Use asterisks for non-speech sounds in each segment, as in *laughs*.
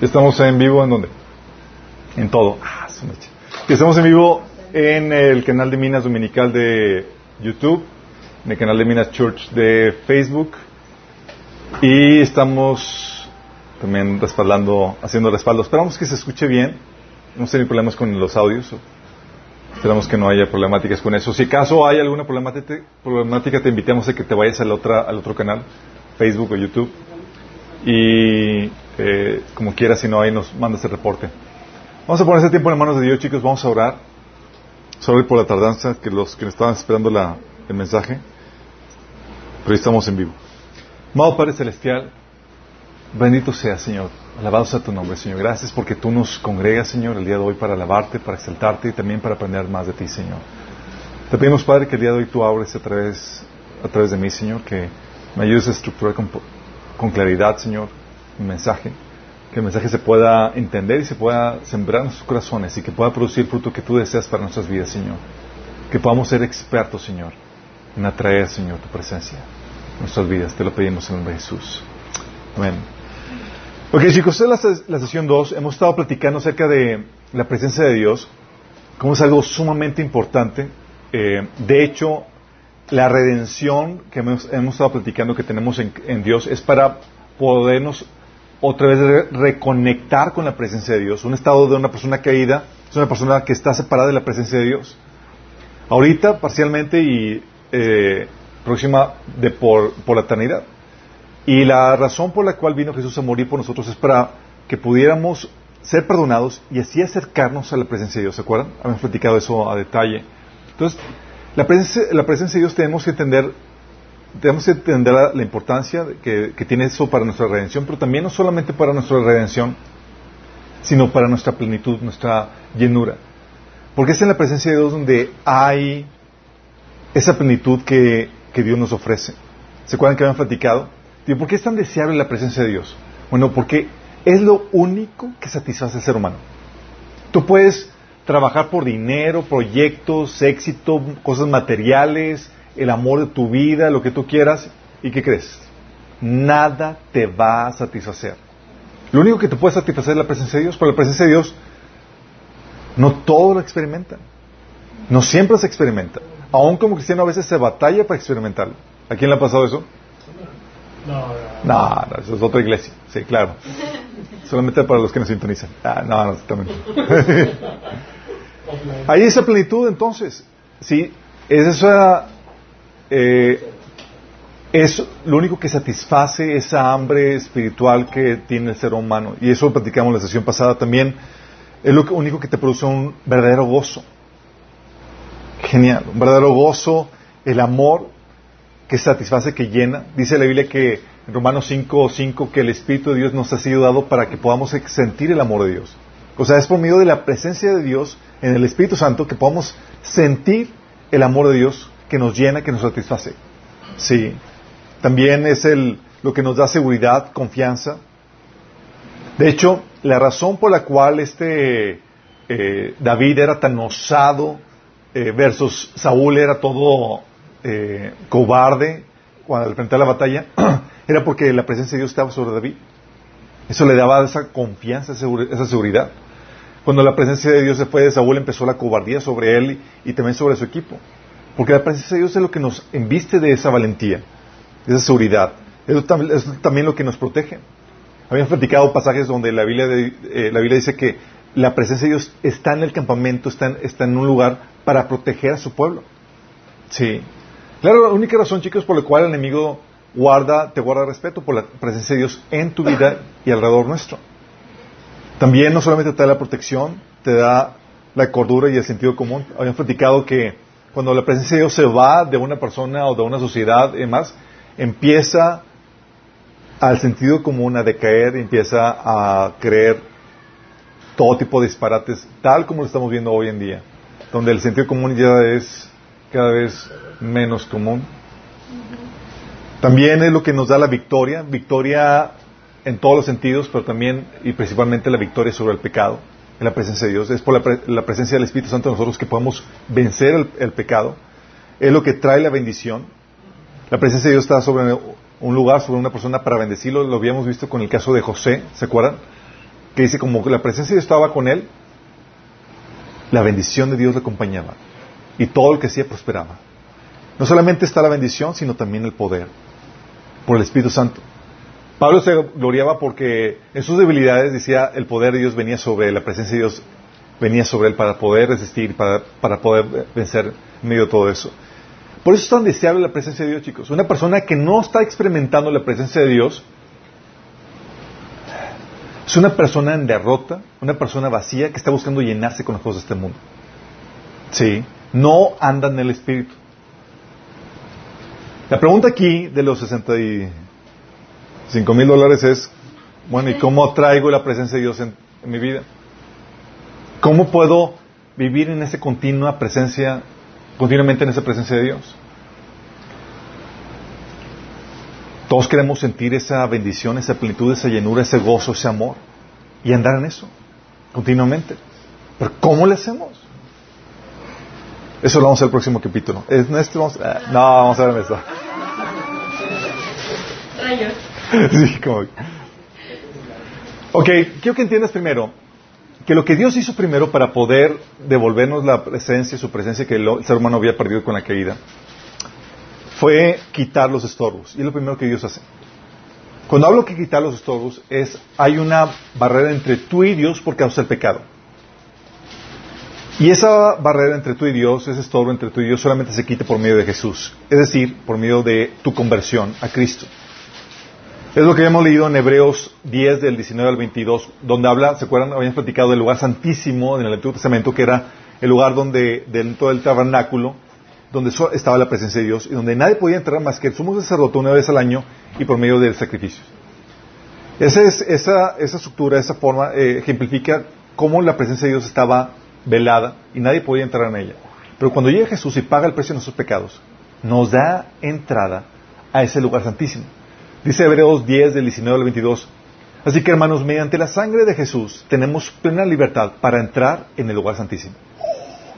Estamos en vivo en dónde? En todo. Ah. Estamos en vivo en el canal de Minas Dominical de YouTube, en el canal de Minas Church de Facebook y estamos también respaldando, haciendo respaldo. Esperamos que se escuche bien. No tenemos problemas con los audios. Esperamos que no haya problemáticas con eso. Si acaso hay alguna problemática, te invitamos a que te vayas al, otra, al otro canal, Facebook o YouTube. Y eh, como quieras, si no, ahí nos mandas el reporte. Vamos a poner ese tiempo en manos de Dios, chicos. Vamos a orar. Sorry por la tardanza, que los que estaban esperando el mensaje. Pero estamos en vivo. Amado Padre Celestial, bendito sea, Señor. Alabado sea tu nombre, Señor. Gracias porque tú nos congregas, Señor, el día de hoy para alabarte, para exaltarte y también para aprender más de ti, Señor. Te pedimos, Padre, que el día de hoy tú abres a través, a través de mí, Señor, que me ayudes a estructurar con, con claridad, Señor, mensaje. Que el mensaje se pueda entender y se pueda sembrar en nuestros corazones y que pueda producir el fruto que tú deseas para nuestras vidas, Señor. Que podamos ser expertos, Señor, en atraer, Señor, tu presencia en nuestras vidas. Te lo pedimos en el nombre de Jesús. Amén. Ok, chicos, esta es la, sesión 2. Hemos estado platicando acerca de la presencia de Dios, como es algo sumamente importante. Eh, de hecho, la redención que hemos, estado platicando que tenemos en, Dios es para podernos otra vez reconectar con la presencia de Dios. Un estado de una persona caída es una persona que está separada de la presencia de Dios. Ahorita, parcialmente y eh, próxima de por, por la eternidad. Y la razón por la cual vino Jesús a morir por nosotros es para que pudiéramos ser perdonados y así acercarnos a la presencia de Dios. ¿Se acuerdan? Habíamos platicado eso a detalle. Entonces, la presencia, la presencia de Dios tenemos que entender, tenemos que entender la, importancia que, tiene eso para nuestra redención, pero también no solamente para nuestra redención, sino para nuestra plenitud, nuestra llenura. Porque es en la presencia de Dios donde hay esa plenitud que, que Dios nos ofrece. ¿Se acuerdan que habían platicado? ¿por qué es tan deseable la presencia de Dios? Bueno, porque es lo único que satisface al ser humano. Tú puedes trabajar por dinero, proyectos, éxito, cosas materiales, el amor de tu vida, lo que tú quieras, ¿y qué crees? Nada te va a satisfacer. Lo único que te puede satisfacer es la presencia de Dios, pero la presencia de Dios no todo lo experimenta. No siempre se experimenta. Aún como cristiano a veces se batalla para experimentarlo. ¿A quién le ha pasado eso? No, no, eso es otra iglesia. Sí, claro. *laughs* Solamente para los que nos sintonizan. Ah, no, no, también. *laughs* Hay esa plenitud entonces. Sí, es esa. Eh, es lo único que satisface esa hambre espiritual que tiene el ser humano. Y eso lo platicamos en la sesión pasada también. Es lo único que te produce un verdadero gozo. Genial. Un verdadero gozo, el amor que satisface, que llena. Dice la Biblia que en Romanos 5, 5 que el Espíritu de Dios nos ha sido dado para que podamos sentir el amor de Dios. O sea, es por medio de la presencia de Dios en el Espíritu Santo que podamos sentir el amor de Dios que nos llena, que nos satisface. Sí. También es el, lo que nos da seguridad, confianza. De hecho, la razón por la cual este eh, David era tan osado eh, versus Saúl era todo eh, cobarde cuando al frente la batalla, *clears throat* era porque la presencia de Dios estaba sobre David. Eso le daba esa confianza, esa seguridad. Cuando la presencia de Dios se fue de Saúl, empezó la cobardía sobre él y, también sobre su equipo. Porque la presencia de Dios es lo que nos enviste de esa valentía, de esa seguridad. Es también lo que nos protege. Habíamos platicado pasajes donde la Biblia, eh, la Biblia dice que la presencia de Dios está en el campamento, está está en un lugar para proteger a su pueblo. Sí. Claro, la única razón, chicos, por la cual el enemigo guarda, te guarda respeto por la presencia de Dios en tu vida y alrededor nuestro. También no solamente te da la protección, te da la cordura y el sentido común. Habíamos platicado que cuando la presencia de Dios se va de una persona o de una sociedad y demás, empieza al sentido común a decaer, empieza a creer todo tipo de disparates, tal como lo estamos viendo hoy en día, donde el sentido común ya es cada vez menos común. También es lo que nos da la victoria, victoria en todos los sentidos, pero también y principalmente la victoria sobre el pecado, en la presencia de Dios. Es por la, presencia del Espíritu Santo en nosotros que podemos vencer el, pecado. Es lo que trae la bendición. La presencia de Dios está sobre un lugar, sobre una persona para bendecirlo. Lo habíamos visto con el caso de José, ¿se acuerdan? que dice como que la presencia de Dios estaba con él, la bendición de Dios le acompañaba y todo lo que hacía prosperaba. No solamente está la bendición, sino también el poder por el Espíritu Santo. Pablo se gloriaba porque en sus debilidades decía el poder de Dios venía sobre él, la presencia de Dios venía sobre él para poder resistir, para, para poder vencer en medio de todo eso. Por eso es tan deseable la presencia de Dios, chicos. Una persona que no está experimentando la presencia de Dios es una persona en derrota, una persona vacía que está buscando llenarse con las cosas de este mundo. Sí, no anda en el Espíritu. La pregunta aquí de los 65 mil dólares es, bueno, ¿y cómo traigo la presencia de Dios en, en mi vida? ¿Cómo puedo vivir en esa continua presencia continuamente en esa presencia de Dios. Todos queremos sentir esa bendición, esa plenitud, esa llenura, ese gozo, ese amor y andar en eso continuamente. Pero ¿cómo le hacemos? Eso lo vamos a ver el próximo capítulo. ¿En este vamos? No, vamos a ver en esto. *laughs* Sí. Ok, quiero que entiendas primero que lo que Dios hizo primero para poder devolvernos la presencia, su presencia que el ser humano había perdido con la caída, fue quitar los estorbos. Y es lo primero que Dios hace. Cuando hablo que quitar los estorbos, es hay una barrera entre tú y Dios por causa del pecado. Y esa barrera entre tú y Dios, ese estorbo entre tú y Dios, solamente se quita por medio de Jesús. Es decir, por medio de tu conversión a Cristo. Es lo que hemos leído en Hebreos 10 del 19 al 22, donde habla, ¿se acuerdan? Habíamos platicado del lugar santísimo en el Antiguo Testamento, que era el lugar donde, dentro del tabernáculo, donde estaba la presencia de Dios y donde nadie podía entrar más que el sumo sacerdote una vez al año y por medio del sacrificio. Esa, es, esa, esa estructura, esa forma, eh, ejemplifica cómo la presencia de Dios estaba velada y nadie podía entrar en ella. Pero cuando llega Jesús y paga el precio de nuestros pecados, nos da entrada a ese lugar santísimo. Dice Hebreos 10 del 19 al 22. Así que hermanos, mediante la sangre de Jesús tenemos plena libertad para entrar en el lugar santísimo.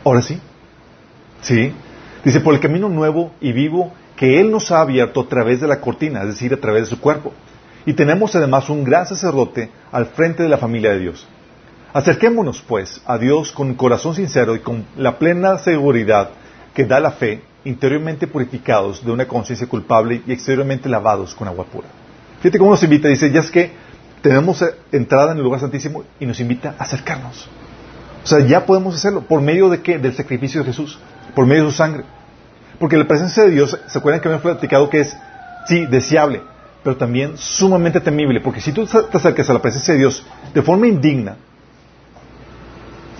Ahora sí. Sí. Dice, por el camino nuevo y vivo que Él nos ha abierto a través de la cortina, es decir, a través de su cuerpo. Y tenemos además un gran sacerdote al frente de la familia de Dios. Acerquémonos, pues, a Dios con corazón sincero y con la plena seguridad que da la fe interiormente purificados de una conciencia culpable y exteriormente lavados con agua pura. Fíjate cómo nos invita, dice, ya es que tenemos entrada en el lugar santísimo y nos invita a acercarnos. O sea, ya podemos hacerlo. ¿Por medio de qué? Del sacrificio de Jesús. Por medio de su sangre. Porque la presencia de Dios, ¿se acuerdan que habíamos platicado que es, sí, deseable, pero también sumamente temible? Porque si tú te acercas a la presencia de Dios de forma indigna,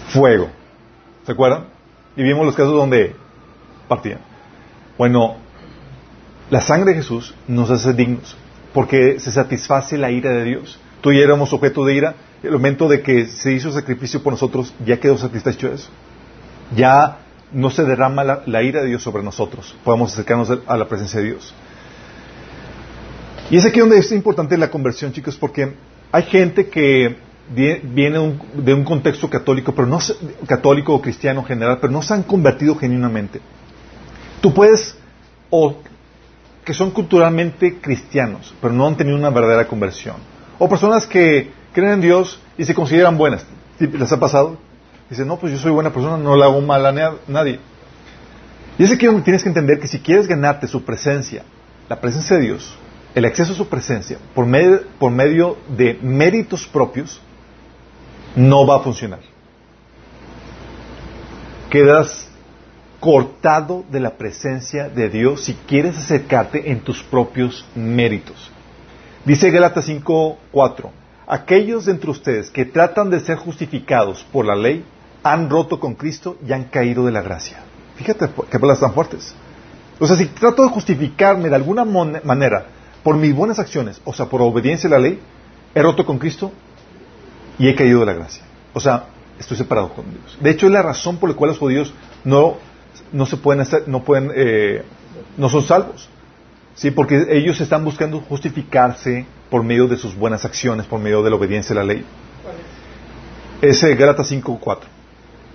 fuego. ¿Se acuerdan? Y vimos los casos donde partían. Bueno, la sangre de Jesús nos hace dignos porque se satisface la ira de Dios. Tú y éramos objeto de ira. El momento de que se hizo sacrificio por nosotros, ya quedó satisfecho eso. Ya no se derrama la, ira de Dios sobre nosotros. Podemos acercarnos a la presencia de Dios. Y es aquí donde es importante la conversión, chicos, porque hay gente que viene de un contexto católico, pero no católico o cristiano en general, pero no se han convertido genuinamente. Tú puedes, o que son culturalmente cristianos, pero no han tenido una verdadera conversión. O personas que creen en Dios y se consideran buenas. ¿Les ha pasado? Dicen, no, pues yo soy buena persona, no le hago mal a nadie. Y es aquí donde tienes que entender que si quieres ganarte su presencia, la presencia de Dios, el acceso a su presencia, por medio, por medio de méritos propios, no va a funcionar. Quedas cortado de la presencia de Dios si quieres acercarte en tus propios méritos. Dice Gálatas 5:4, aquellos de entre ustedes que tratan de ser justificados por la ley han roto con Cristo y han caído de la gracia. Fíjate qué palabras tan fuertes. O sea, si trato de justificarme de alguna manera por mis buenas acciones, o sea, por obediencia a la ley, he roto con Cristo y he caído de la gracia. O sea, estoy separado con Dios. De hecho, es la razón por la cual los judíos no no se pueden hacer, no pueden, eh, no son salvos. Sí, porque ellos están buscando justificarse por medio de sus buenas acciones, por medio de la obediencia a la ley. Ese Gálatas 5.4.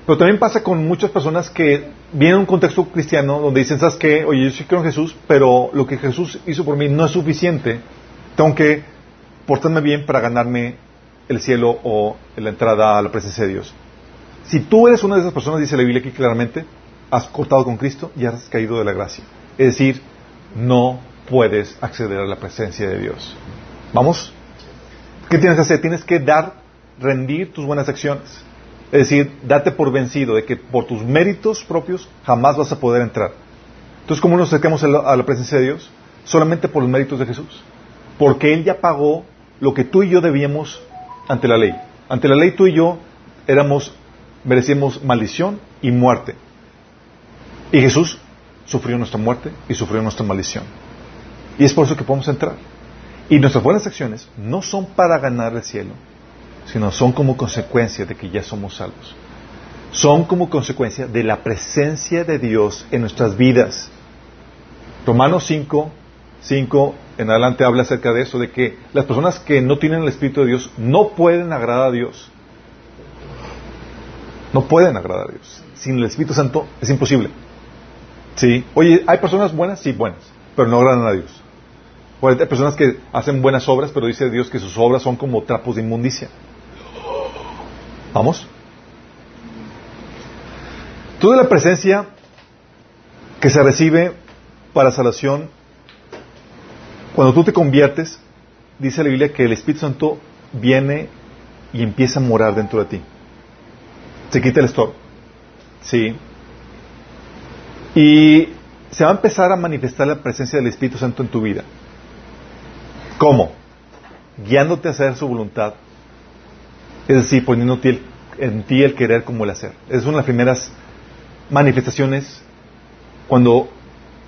Pero también pasa con muchas personas que vienen a un contexto cristiano donde dicen, ¿sabes qué? Oye, yo sí creo en Jesús, pero lo que Jesús hizo por mí no es suficiente. Tengo que portarme bien para ganarme el cielo o la entrada a la presencia de Dios. Si tú eres una de esas personas, dice la Biblia aquí claramente, has cortado con Cristo y has caído de la gracia. Es decir, no puedes acceder a la presencia de Dios. ¿Vamos? ¿Qué tienes que hacer? Tienes que dar, rendir tus buenas acciones. Es decir, date por vencido de que por tus méritos propios jamás vas a poder entrar. Entonces, ¿cómo nos acercamos a la, presencia de Dios? Solamente por los méritos de Jesús. Porque Él ya pagó lo que tú y yo debíamos ante la ley. Ante la ley tú y yo éramos, merecíamos maldición y muerte. Y Jesús sufrió nuestra muerte y sufrió nuestra maldición. Y es por eso que podemos entrar. Y nuestras buenas acciones no son para ganar el cielo, sino son como consecuencia de que ya somos salvos. Son como consecuencia de la presencia de Dios en nuestras vidas. Romanos 5, 5 en adelante habla acerca de eso, de que las personas que no tienen el Espíritu de Dios no pueden agradar a Dios. No pueden agradar a Dios. Sin el Espíritu Santo es imposible. Sí. Oye, ¿hay personas buenas? Sí, buenas, pero no agradan a Dios. hay personas que hacen buenas obras, pero dice Dios que sus obras son como trapos de inmundicia. ¿Vamos? Toda la presencia que se recibe para salvación, cuando tú te conviertes, dice la Biblia que el Espíritu Santo viene y empieza a morar dentro de ti. Se quita el estorbo. Sí. Y se va a empezar a manifestar la presencia del Espíritu Santo en tu vida. ¿Cómo? Guiándote a hacer su voluntad. Es decir, poniendo en ti el querer como el hacer. Es una de las primeras manifestaciones cuando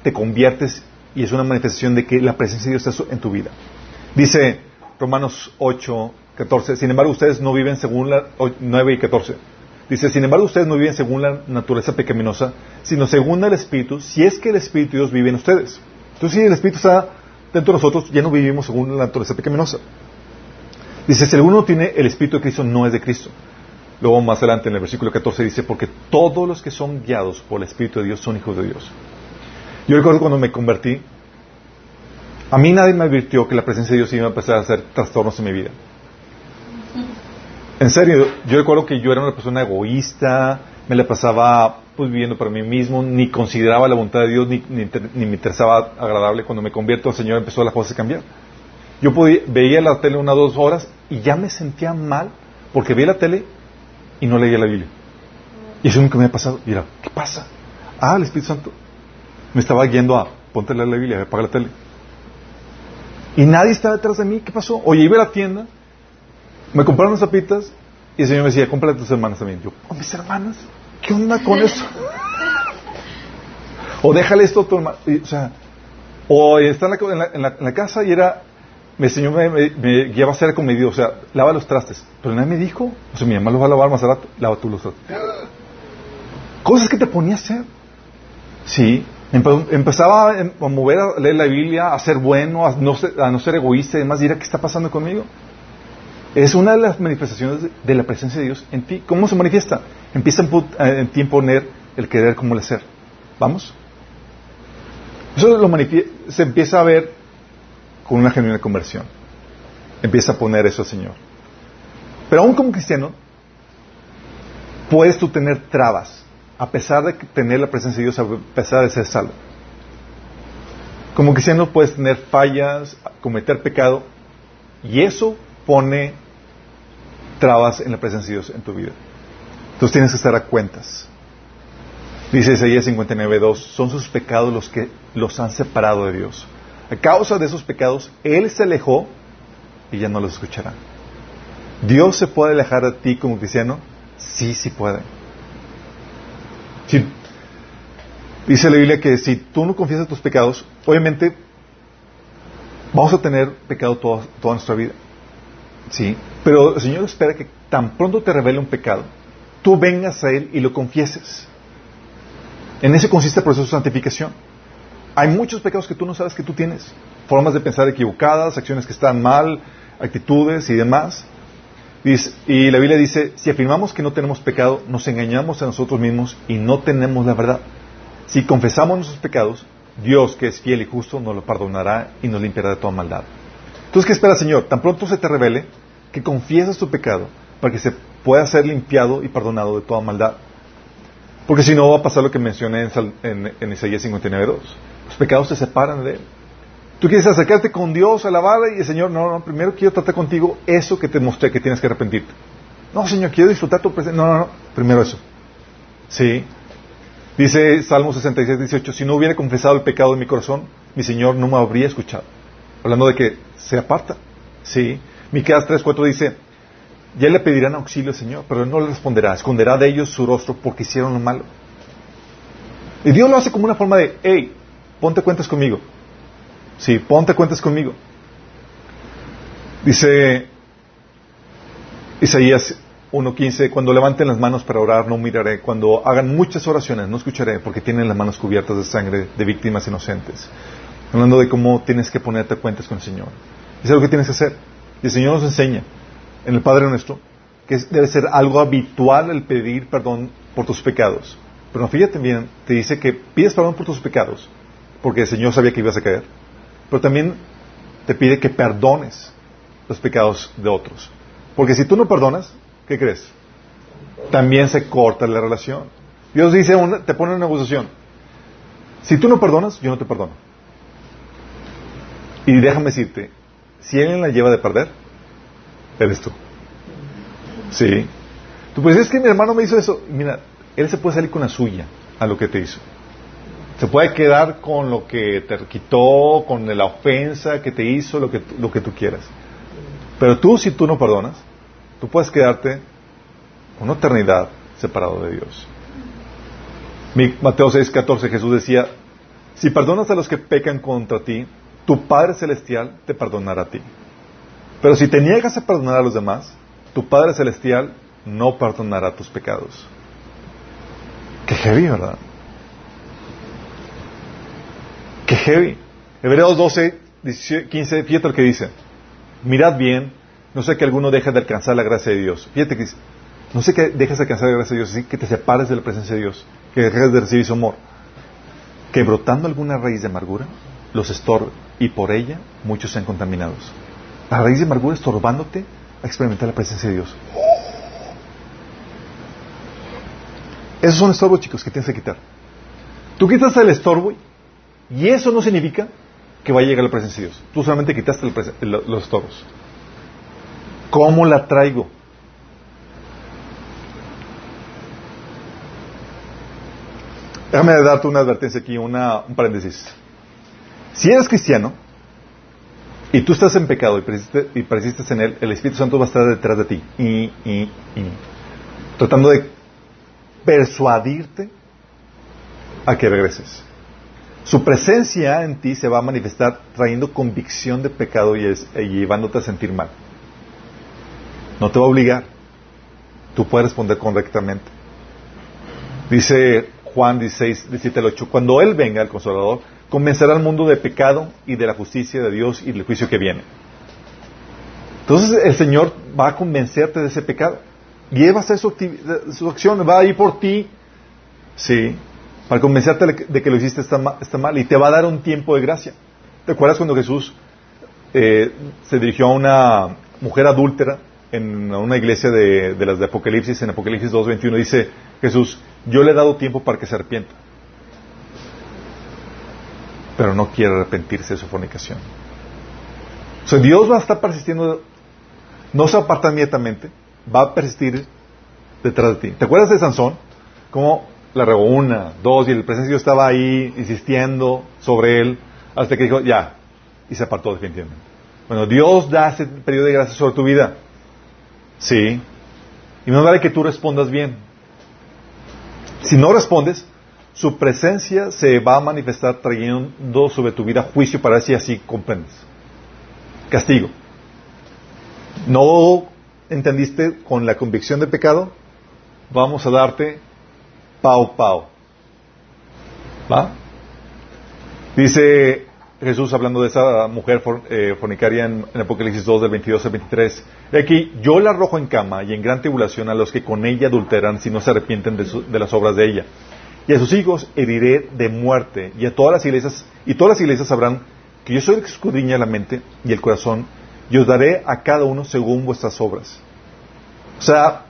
te conviertes y es una manifestación de que la presencia de Dios está en tu vida. Dice Romanos 8, 14, sin embargo ustedes no viven según la 9 y 14 Dice, sin embargo, ustedes no viven según la naturaleza pecaminosa, sino según el Espíritu, si es que el Espíritu de Dios vive en ustedes. Entonces, si el Espíritu está dentro de nosotros, ya no vivimos según la naturaleza pecaminosa. Dice, si alguno tiene el Espíritu de Cristo, no es de Cristo. Luego, más adelante, en el versículo 14, dice, porque todos los que son guiados por el Espíritu de Dios son hijos de Dios. Yo recuerdo cuando me convertí, a mí nadie me advirtió que la presencia de Dios iba a empezar a hacer trastornos en mi vida. En serio, yo recuerdo que yo era una persona egoísta, me la pasaba pues viviendo para mí mismo, ni consideraba la voluntad de Dios, ni, me interesaba agradable. Cuando me convierto al Señor empezó la cosa a cambiar. Yo veía la tele una o dos horas y ya me sentía mal porque veía la tele y no leía la Biblia. Y eso nunca me había pasado. Y era, ¿qué pasa? Ah, el Espíritu Santo me estaba guiando a ponte la Biblia, apaga la tele. Y nadie estaba detrás de mí. ¿Qué pasó? Oye, iba a la tienda me compraron unas zapitas y el Señor me decía, cómprale a tus hermanas también. Yo, ¿a mis hermanas? ¿Qué onda con eso? *laughs* o déjale esto a tu hermano. o sea, o está en la, en, la, en la, casa y era, el Señor me, me, guiaba a hacer comedido, o sea, lava los trastes. Pero nadie me dijo, o sea, mi mamá los va a lavar más rato, lava tú los trastes. Cosas que te ponía a hacer. Sí, empezaba a mover, a leer la Biblia, a ser bueno, a no ser, a no ser egoísta y demás. Dirá, ¿qué está pasando conmigo? Es una de las manifestaciones de la presencia de Dios en ti. ¿Cómo se manifiesta? Empieza en ti a imponer el querer como el hacer. ¿Vamos? Eso lo se empieza a ver con una genuina conversión. Empieza a poner eso al Señor. Pero aún como cristiano, puedes tú tener trabas, a pesar de tener la presencia de Dios, a pesar de ser salvo. Como cristiano puedes tener fallas, cometer pecado, y eso pone trabas en la presencia de Dios en tu vida. Entonces tienes que estar a cuentas. Dice Isaías 59.2, son sus pecados los que los han separado de Dios. A causa de esos pecados, Él se alejó y ya no los escuchará. ¿Dios se puede alejar de ti como cristiano? Sí, sí puede. Dice la Biblia que si tú no confiesas tus pecados, obviamente vamos a tener pecado toda nuestra vida. Sí, pero el Señor espera que tan pronto te revele un pecado, tú vengas a Él y lo confieses. En eso consiste el proceso de santificación. Hay muchos pecados que tú no sabes que tú tienes. Formas de pensar equivocadas, acciones que están mal, actitudes y demás. Y la Biblia dice, si afirmamos que no tenemos pecado, nos engañamos a nosotros mismos y no tenemos la verdad. Si confesamos nuestros pecados, Dios, que es fiel y justo, nos lo perdonará y nos limpiará de toda maldad. Entonces, ¿qué espera Señor? Tan pronto se te revele, que confieses tu pecado para que se pueda ser limpiado y perdonado de toda maldad. Porque si no va a pasar lo que mencioné en, en, en Isaías 59.2. Los pecados te separan de Él. Tú quieres acercarte con Dios, alabarle y el Señor, no, no, primero quiero tratar contigo eso que te mostré que tienes que arrepentirte. No, Señor, quiero disfrutar tu presencia. No, no, no, primero eso. Sí. Dice Salmo 66, 18, si no hubiera confesado el pecado de mi corazón, mi Señor no me habría escuchado. Hablando de que se aparta. Sí. Miqueas 3, 4 dice, ya le pedirán auxilio al Señor, pero Él no le responderá, esconderá de ellos su rostro porque hicieron lo malo. Y Dios lo hace como una forma de, hey, ponte cuentas conmigo. Sí, ponte cuentas conmigo. Dice Isaías 1.15, cuando levanten las manos para orar, no miraré. Cuando hagan muchas oraciones, no escucharé, porque tienen las manos cubiertas de sangre de víctimas inocentes. Hablando de cómo tienes que ponerte cuentas con el Señor. Es lo que tienes que hacer. Y el Señor nos enseña en el Padre nuestro que debe ser algo habitual el pedir perdón por tus pecados. Pero fíjate bien, te dice que pides perdón por tus pecados, porque el Señor sabía que ibas a caer pero también te pide que perdones los pecados de otros. Porque si tú no perdonas, ¿qué crees? También se corta la relación. Dios dice, te pone una negociación. Si tú no perdonas, yo no te perdono. Y déjame decirte, si alguien la lleva de perder, eres tú. Sí. Tú puedes es que mi hermano me hizo eso. Mira, él se puede salir con la suya a lo que te hizo. Se puede quedar con lo que te quitó, con la ofensa que te hizo, lo que, lo que tú quieras. Pero tú, si tú no perdonas, tú puedes quedarte una eternidad separado de Dios. Mateo 6, 14 Jesús decía, si perdonas a los que pecan contra ti, tu Padre Celestial te perdonará a ti. Pero si te niegas a perdonar a los demás, tu Padre Celestial no perdonará tus pecados. Qué heavy, ¿verdad? Qué heavy. Hebreos 12, 15, fíjate lo que dice. Mirad bien, no sé que alguno deje de alcanzar la gracia de Dios. Fíjate que no sé que dejes de alcanzar la gracia de Dios, así que te separes de la presencia de Dios, que dejes de recibir su amor. Que brotando alguna raíz de amargura, los estorbe, y por ella muchos sean contaminados. La raíz de amargura estorbándote a experimentar la presencia de Dios. Esos son estorbos, chicos, que tienes que quitar. Tú quitas el estorbo y eso no significa que vaya a llegar la presencia de Dios. Tú solamente quitaste los estorbos. ¿Cómo la traigo? Déjame darte una advertencia aquí, una, un paréntesis. Si eres cristiano y tú estás en pecado y persistes, y persistes en él, el Espíritu Santo va a estar detrás de ti y, y, y tratando de persuadirte a que regreses. Su presencia en ti se va a manifestar trayendo convicción de pecado y, llevándote a sentir mal. No te va a obligar. Tú puedes responder correctamente. Dice Juan 16, 17 al 8, cuando Él venga, el Consolador, convencerá al mundo de pecado y de la justicia de Dios y del juicio que viene. Entonces el Señor va a convencerte de ese pecado. Y Él a su, acción, va a ir por ti. Sí, para convencerte de que lo hiciste está mal, y te va a dar un tiempo de gracia. ¿Te acuerdas cuando Jesús eh, se dirigió a una mujer adúltera en una iglesia de, las de Apocalipsis, en Apocalipsis 2.21, dice Jesús, yo le he dado tiempo para que se arrepienta, pero no quiere arrepentirse de su fornicación. O sea, Dios va a estar persistiendo, no se aparta inmediatamente, va a persistir detrás de ti. ¿Te acuerdas de Sansón? Como la regó una, dos, y el presencia estaba ahí insistiendo sobre él, hasta que dijo, ya, y se apartó definitivamente. Bueno, Dios da ese periodo de gracia sobre tu vida. Sí. Y no vale que tú respondas bien. Si no respondes, su presencia se va a manifestar trayendo sobre tu vida juicio para si así comprendes. Castigo. ¿No entendiste con la convicción de pecado? Vamos a darte pau pau. ¿Va? Dice Jesús hablando de esa mujer eh, fornicaria en, Apocalipsis 2 del 22 al 23. Aquí, yo la arrojo en cama y en gran tribulación a los que con ella adulteran si no se arrepienten de, las obras de ella. Y a sus hijos heriré de muerte y a todas las iglesias, y todas las iglesias sabrán que yo soy el que escudriña la mente y el corazón y os daré a cada uno según vuestras obras. O sea,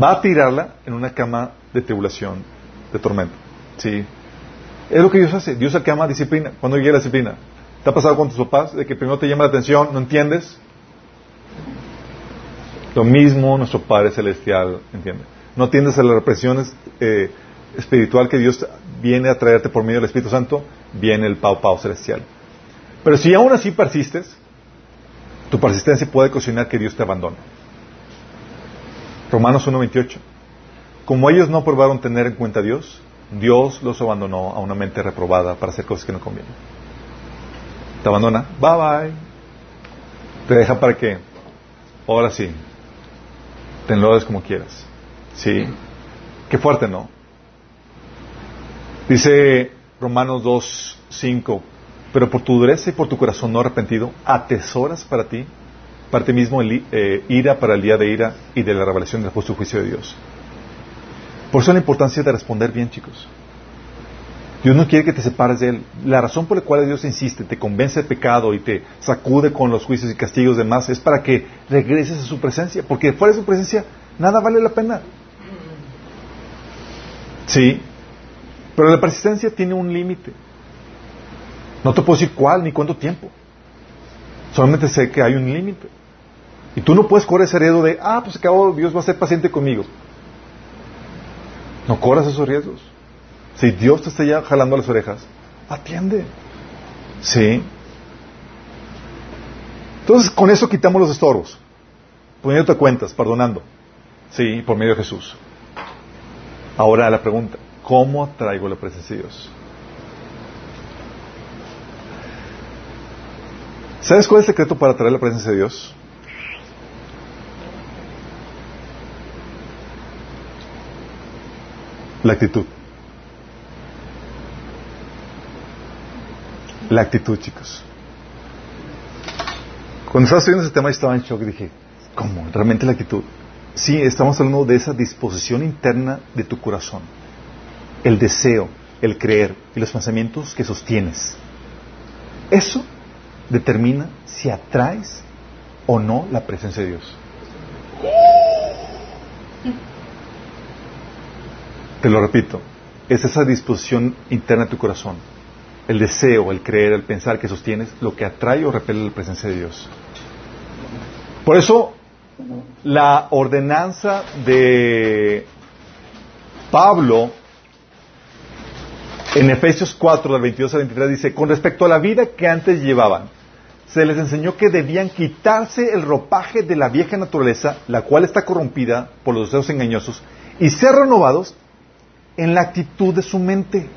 va a tirarla en una cama de tribulación, de tormento. Sí. Es lo que Dios hace. Dios que ama disciplina. ¿Cuándo llega la disciplina? ¿Te ha pasado con tus papás de que primero te llama la atención, no entiendes? Lo mismo nuestro Padre Celestial entiende. No atiendes a las represiones eh, espiritual que Dios viene a traerte por medio del Espíritu Santo, viene el Pau Pau Celestial. Pero si aún así persistes, tu persistencia puede cocinar que Dios te abandone. Romanos 1.28. Como ellos no probaron tener en cuenta a Dios, Dios los abandonó a una mente reprobada para hacer cosas que no convienen. Te abandona, bye bye. Te deja para que, ahora sí, te enlodes como quieras. Sí. Qué fuerte, ¿no? Dice Romanos 2, 5, pero por tu dureza y por tu corazón no arrepentido, atesoras para ti, para ti mismo el, eh, ira para el día de ira y de la revelación del justo juicio de Dios. Por eso la importancia de responder bien, chicos. Dios no quiere que te separes de Él. La razón por la cual Dios insiste, te convence de pecado y te sacude con los juicios y castigos demás es para que regreses a su presencia. Porque fuera de su presencia, nada vale la pena. Sí. Pero la persistencia tiene un límite. No te puedo decir cuál ni cuánto tiempo. Solamente sé que hay un límite. Y tú no puedes correr ese riesgo de, ah, pues acabo, Dios va a ser paciente conmigo. No corras esos riesgos. Si Dios te está ya jalando las orejas, atiende. Sí. Entonces, con eso quitamos los estorbos. Poniéndote cuentas, perdonando. Sí, por medio de Jesús. Ahora la pregunta, ¿cómo atraigo la presencia de Dios? ¿Sabes cuál es el secreto para atraer la presencia de Dios? La actitud. La actitud, chicos. Cuando estaba estudiando ese tema, estaba en shock dije, ¿cómo? ¿Realmente la actitud? Sí, estamos hablando de esa disposición interna de tu corazón. El deseo, el creer y los pensamientos que sostienes. Eso determina si atraes o no la presencia de Dios. Te lo repito, es esa disposición interna de tu corazón el deseo, el creer, el pensar que sostienes, lo que atrae o repele la presencia de Dios. Por eso, la ordenanza de Pablo en Efesios 4, del 22 al 23, dice, con respecto a la vida que antes llevaban, se les enseñó que debían quitarse el ropaje de la vieja naturaleza, la cual está corrompida por los deseos engañosos, y ser renovados en la actitud de su mente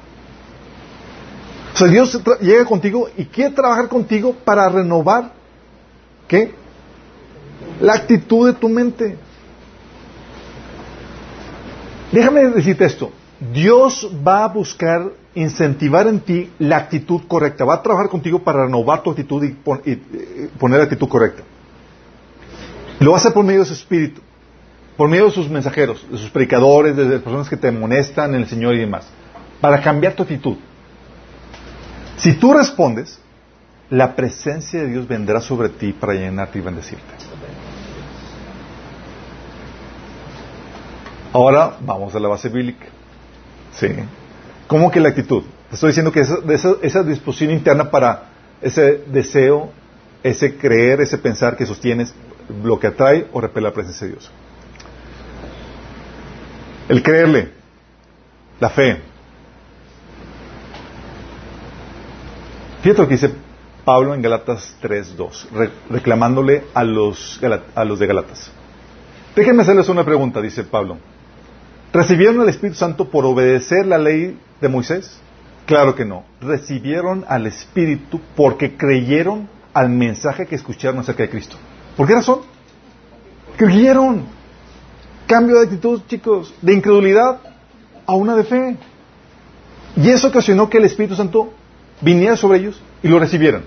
o sea, Dios llega contigo y quiere trabajar contigo para renovar, ¿qué? La actitud de tu mente. Déjame decirte esto. Dios va a buscar incentivar en ti la actitud correcta. Va a trabajar contigo para renovar tu actitud y, poner la actitud correcta. Lo hacer por medio de su espíritu, por medio de sus mensajeros, de sus predicadores, de las personas que te amonestan en el Señor y demás, para cambiar tu actitud. Si tú respondes, la presencia de Dios vendrá sobre ti para llenarte y bendecirte. Ahora vamos a la base bíblica. Sí. ¿Cómo que la actitud? Te estoy diciendo que esa, disposición interna para ese deseo, ese creer, ese pensar que sostienes, lo que atrae o repele la presencia de Dios. El creerle, la fe, Fíjate lo que dice Pablo en Galatas 3.2, reclamándole a los, a los de Galatas. Déjenme hacerles una pregunta, dice Pablo. ¿Recibieron al Espíritu Santo por obedecer la ley de Moisés? Claro que no. Recibieron al Espíritu porque creyeron al mensaje que escucharon acerca de Cristo. ¿Por qué razón? Creyeron. Cambio de actitud, chicos, de incredulidad a una de fe. Y eso ocasionó que el Espíritu Santo viniera sobre ellos y lo recibieran.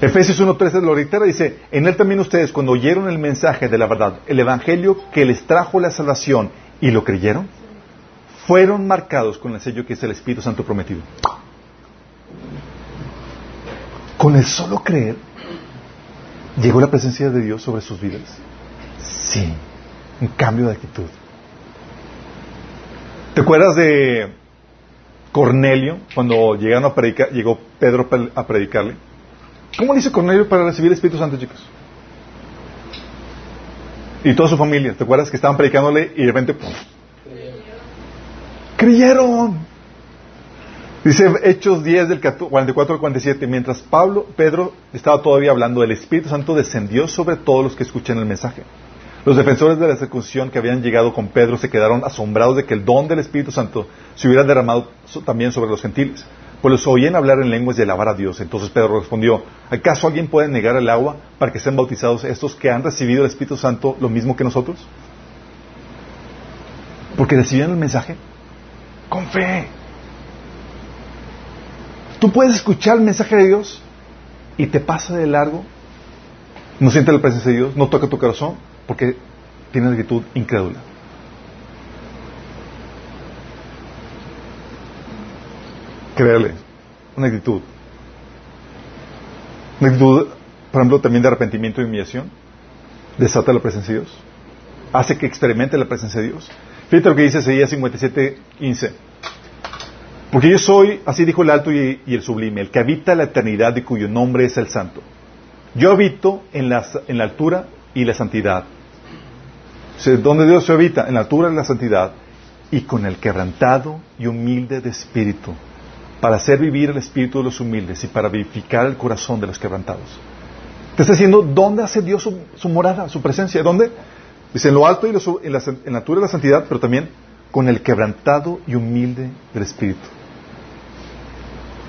Efesios 1.13 lo reitera, dice, en él también ustedes cuando oyeron el mensaje de la verdad, el evangelio que les trajo la salvación y lo creyeron, fueron marcados con el sello que es el Espíritu Santo prometido. con el solo creer, llegó la presencia de Dios sobre sus vidas. Sí, un cambio de actitud. ¿Te acuerdas de Cornelio cuando llegaron a predicar, llegó Pedro a predicarle? ¿Cómo le dice Cornelio para recibir el Espíritu Santo, chicos? Y toda su familia, ¿te acuerdas que estaban predicándole y de repente creyeron? Dice Hechos 10 del 44 al 47, mientras Pablo, Pedro estaba todavía hablando, el Espíritu Santo descendió sobre todos los que escuchan el mensaje. Los defensores de la circuncisión que habían llegado con Pedro se quedaron asombrados de que el don del Espíritu Santo se hubiera derramado también sobre los gentiles, pues los oían hablar en lenguas y alabar a Dios. Entonces Pedro respondió, ¿acaso alguien puede negar el agua para que sean bautizados estos que han recibido el Espíritu Santo lo mismo que nosotros? Porque recibieron el mensaje con fe. Tú puedes escuchar el mensaje de Dios y te pasa de largo, no sientes la presencia de Dios, no toca tu corazón, porque tienes actitud incrédula. Créele, una actitud. Una actitud, por ejemplo, también de arrepentimiento y humillación, desata la presencia de Dios. Hace que experimente la presencia de Dios. Fíjate lo que dice Isaías 57, 15. Porque yo soy, así dijo el alto y, el sublime, el que habita la eternidad y cuyo nombre es el santo. Yo habito en la, en la altura y la santidad. ¿Dónde Dios se habita? En la altura y la santidad y con el quebrantado y humilde de espíritu, para hacer vivir el espíritu de los humildes y para vivificar el corazón de los quebrantados. Te está diciendo, ¿dónde hace Dios su, morada, su presencia? ¿Dónde? Dice, en lo alto y en, la, en la altura y la santidad, pero también con el quebrantado y humilde del espíritu.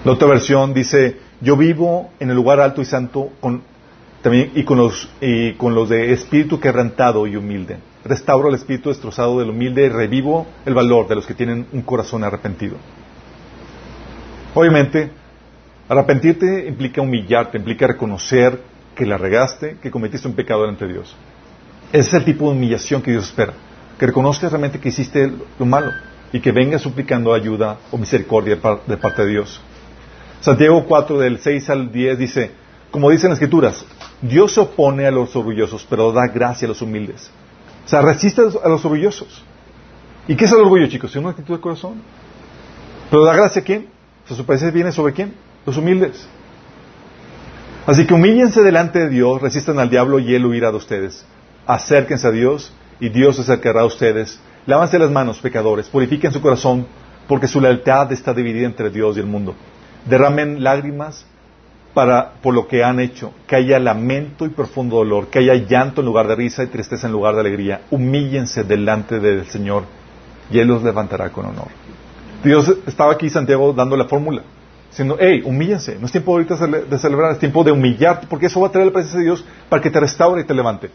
La otra versión dice, yo vivo en el lugar alto y santo con, también, y, con los, y con los de espíritu quebrantado y humilde. Restauro el espíritu destrozado del humilde y revivo el valor de los que tienen un corazón arrepentido. Obviamente, arrepentirte implica humillarte, implica reconocer que la regaste, que cometiste un pecado delante de Dios. Ese es el tipo de humillación que Dios espera. Que reconozcas realmente que hiciste lo malo y que vengas suplicando ayuda o misericordia de parte de Dios. Santiago 4 del 6 al 10 dice, como dicen las escrituras, Dios se opone a los orgullosos, pero da gracia a los humildes. O sea, resiste a los orgullosos. ¿Y qué es el orgullo, chicos? Es una actitud de corazón. Pero da gracia a quién? O sea, su parecer viene sobre quién? Los humildes. Así que humíllense delante de Dios, resistan al diablo y él huirá de ustedes. Acérquense a Dios y Dios se acercará a ustedes. Lávanse las manos, pecadores, purifiquen su corazón, porque su lealtad está dividida entre Dios y el mundo derramen lágrimas para, por lo que han hecho, que haya lamento y profundo dolor, que haya llanto en lugar de risa y tristeza en lugar de alegría. Humíllense delante del Señor y Él los levantará con honor. Dios estaba aquí, Santiago, dando la fórmula, diciendo, hey, humíllense, no es tiempo ahorita de celebrar, es tiempo de humillarte, porque eso va a traer la presencia de Dios para que te restaure y te levante.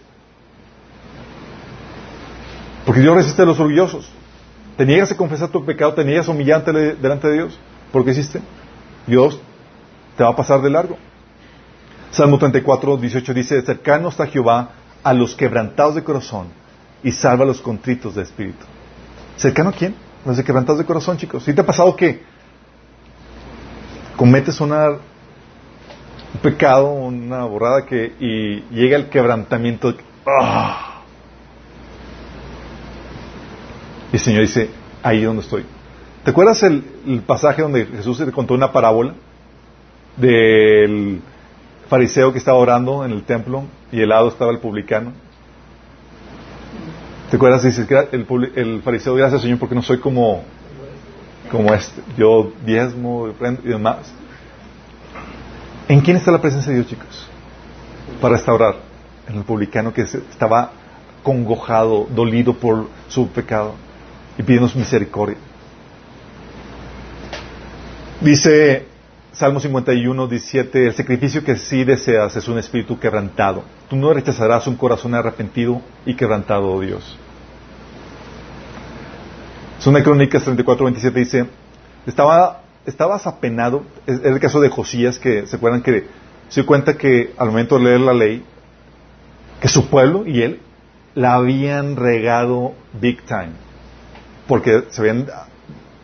Porque Dios resiste a los orgullosos. Te niegas a confesar tu pecado, te niegas a humillarte delante de Dios. ¿Por qué hiciste? Dios te va a pasar de largo. Salmo 34, 18 dice, cercano está Jehová a los quebrantados de corazón y salva a los contritos de espíritu. ¿Cercano a quién? Los de quebrantados de corazón, chicos. ¿Sí te ha pasado que cometes una, un pecado, una borrada que, y llega el quebrantamiento? ¡ah! Y el Señor dice, ahí donde estoy. ¿Te acuerdas el, pasaje donde Jesús te contó una parábola del fariseo que estaba orando en el templo y al lado estaba el publicano? ¿Te acuerdas? Dices, el, el fariseo, gracias Señor porque no soy como, como este. Yo diezmo y demás. ¿En quién está la presencia de Dios, chicos? Para restaurar. En el publicano que estaba congojado, dolido por su pecado y pidiendo misericordia. Dice Salmo 51, 17, el sacrificio que sí deseas es un espíritu quebrantado. Tú no rechazarás un corazón arrepentido y quebrantado, oh Dios. Segunda Crónicas 34, 27 dice, estaba, estabas apenado, es, el caso de Josías, que se acuerdan que se cuenta que al momento de leer la ley, que su pueblo y él la habían regado big time, porque se habían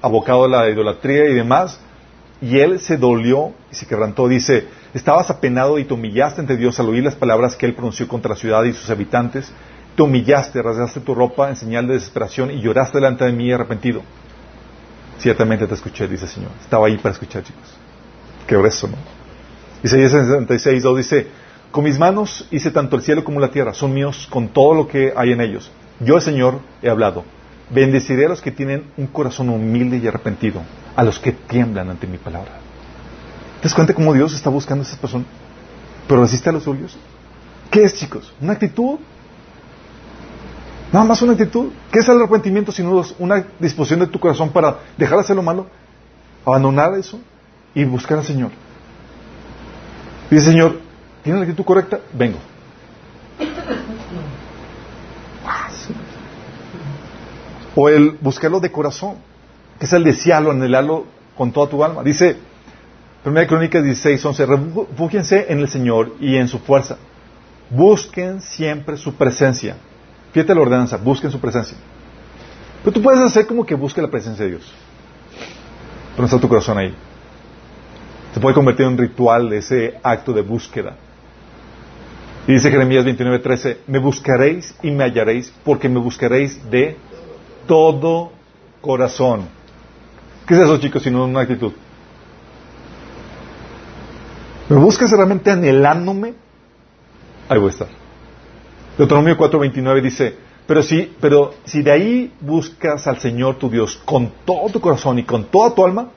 abocado a la idolatría y demás, y él se dolió y se quebrantó. Dice, Estabas apenado y te humillaste ante Dios al oír las palabras que Él pronunció contra la ciudad y sus habitantes. Te humillaste, rasgaste tu ropa en señal de desesperación y lloraste delante de mí arrepentido. Ciertamente te escuché, dice el Señor. Estaba ahí para escuchar, chicos. Qué grueso, ¿no? Isaías 66, 2 dice, con mis manos hice tanto el cielo como la tierra, son míos con todo lo que hay en ellos. Yo, el Señor, he hablado. Bendeciré a los que tienen un corazón humilde y arrepentido, a los que tiemblan ante mi palabra. ¿Te das cuenta cómo Dios está buscando a esas personas? Pero resiste a los suyos. ¿Qué es, chicos? ¿Una actitud? Nada más una actitud. ¿Qué es el arrepentimiento sino una disposición de tu corazón para dejar de hacer lo malo, abandonar eso y buscar al Señor? Dice Señor, ¿tiene la actitud correcta? Vengo. O el buscarlo de corazón, que es el desearlo, anhelarlo con toda tu alma. Dice Primera Crónica 16, 11, refúgiense en el Señor y en su fuerza. Busquen siempre su presencia. Fíjate la ordenanza, busquen su presencia. Pero tú puedes hacer como que busque la presencia de Dios. Pero no está tu corazón ahí. Se puede convertir en un ritual ese acto de búsqueda. Y dice Jeremías 29, 13, me buscaréis y me hallaréis porque me buscaréis de todo corazón. ¿Qué es eso, chicos, sino una actitud? ¿Me buscas realmente anhelándome? Ahí voy a estar. Deuteronomio 4:29 dice, pero si, pero si de ahí buscas al Señor tu Dios con todo tu corazón y con toda tu alma,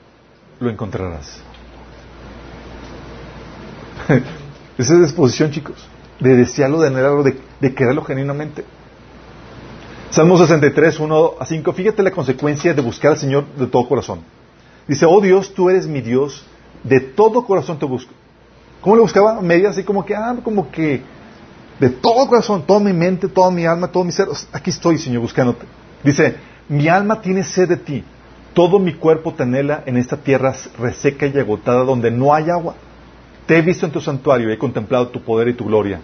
lo encontrarás. *laughs* Esa es disposición, chicos, de desearlo, de anhelarlo, de, de quererlo genuinamente. Salmo 63, 1 a 5. Fíjate la consecuencia de buscar al Señor de todo corazón. Dice, oh Dios, tú eres mi Dios, de todo corazón te busco. ¿Cómo le buscaba? Media así como que, ah, como que de todo corazón, toda mi mente, toda mi alma, todo mi ser. Aquí estoy, Señor, buscándote. Dice, mi alma tiene sed de ti. Todo mi cuerpo te anhela en esta tierra reseca y agotada donde no hay agua. Te he visto en tu santuario y he contemplado tu poder y tu gloria.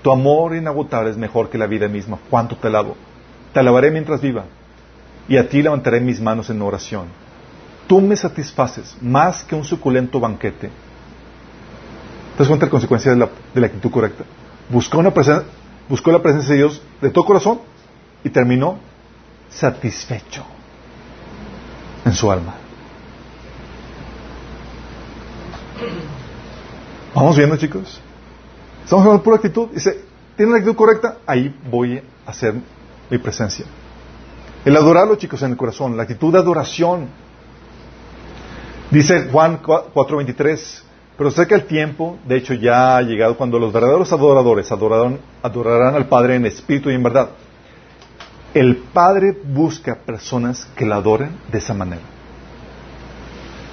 Tu amor inagotable es mejor que la vida misma. ¿Cuánto te alabo? Te alabaré mientras viva y a ti levantaré mis manos en oración. Tú me satisfaces más que un suculento banquete. ¿Te das cuenta de la consecuencia de la, actitud correcta? Buscó, una buscó la presencia de Dios de todo corazón y terminó satisfecho en su alma. Vamos viendo, chicos. Estamos hablando de pura actitud. Dice, ¿tiene la actitud correcta? Ahí voy a hacer mi presencia. El adorarlo, chicos, en el corazón, la actitud de adoración. Dice Juan 4:23, pero que el tiempo, de hecho, ya ha llegado cuando los verdaderos adoradores adorarán, adorarán al Padre en espíritu y en verdad. El Padre busca personas que la adoren de esa manera.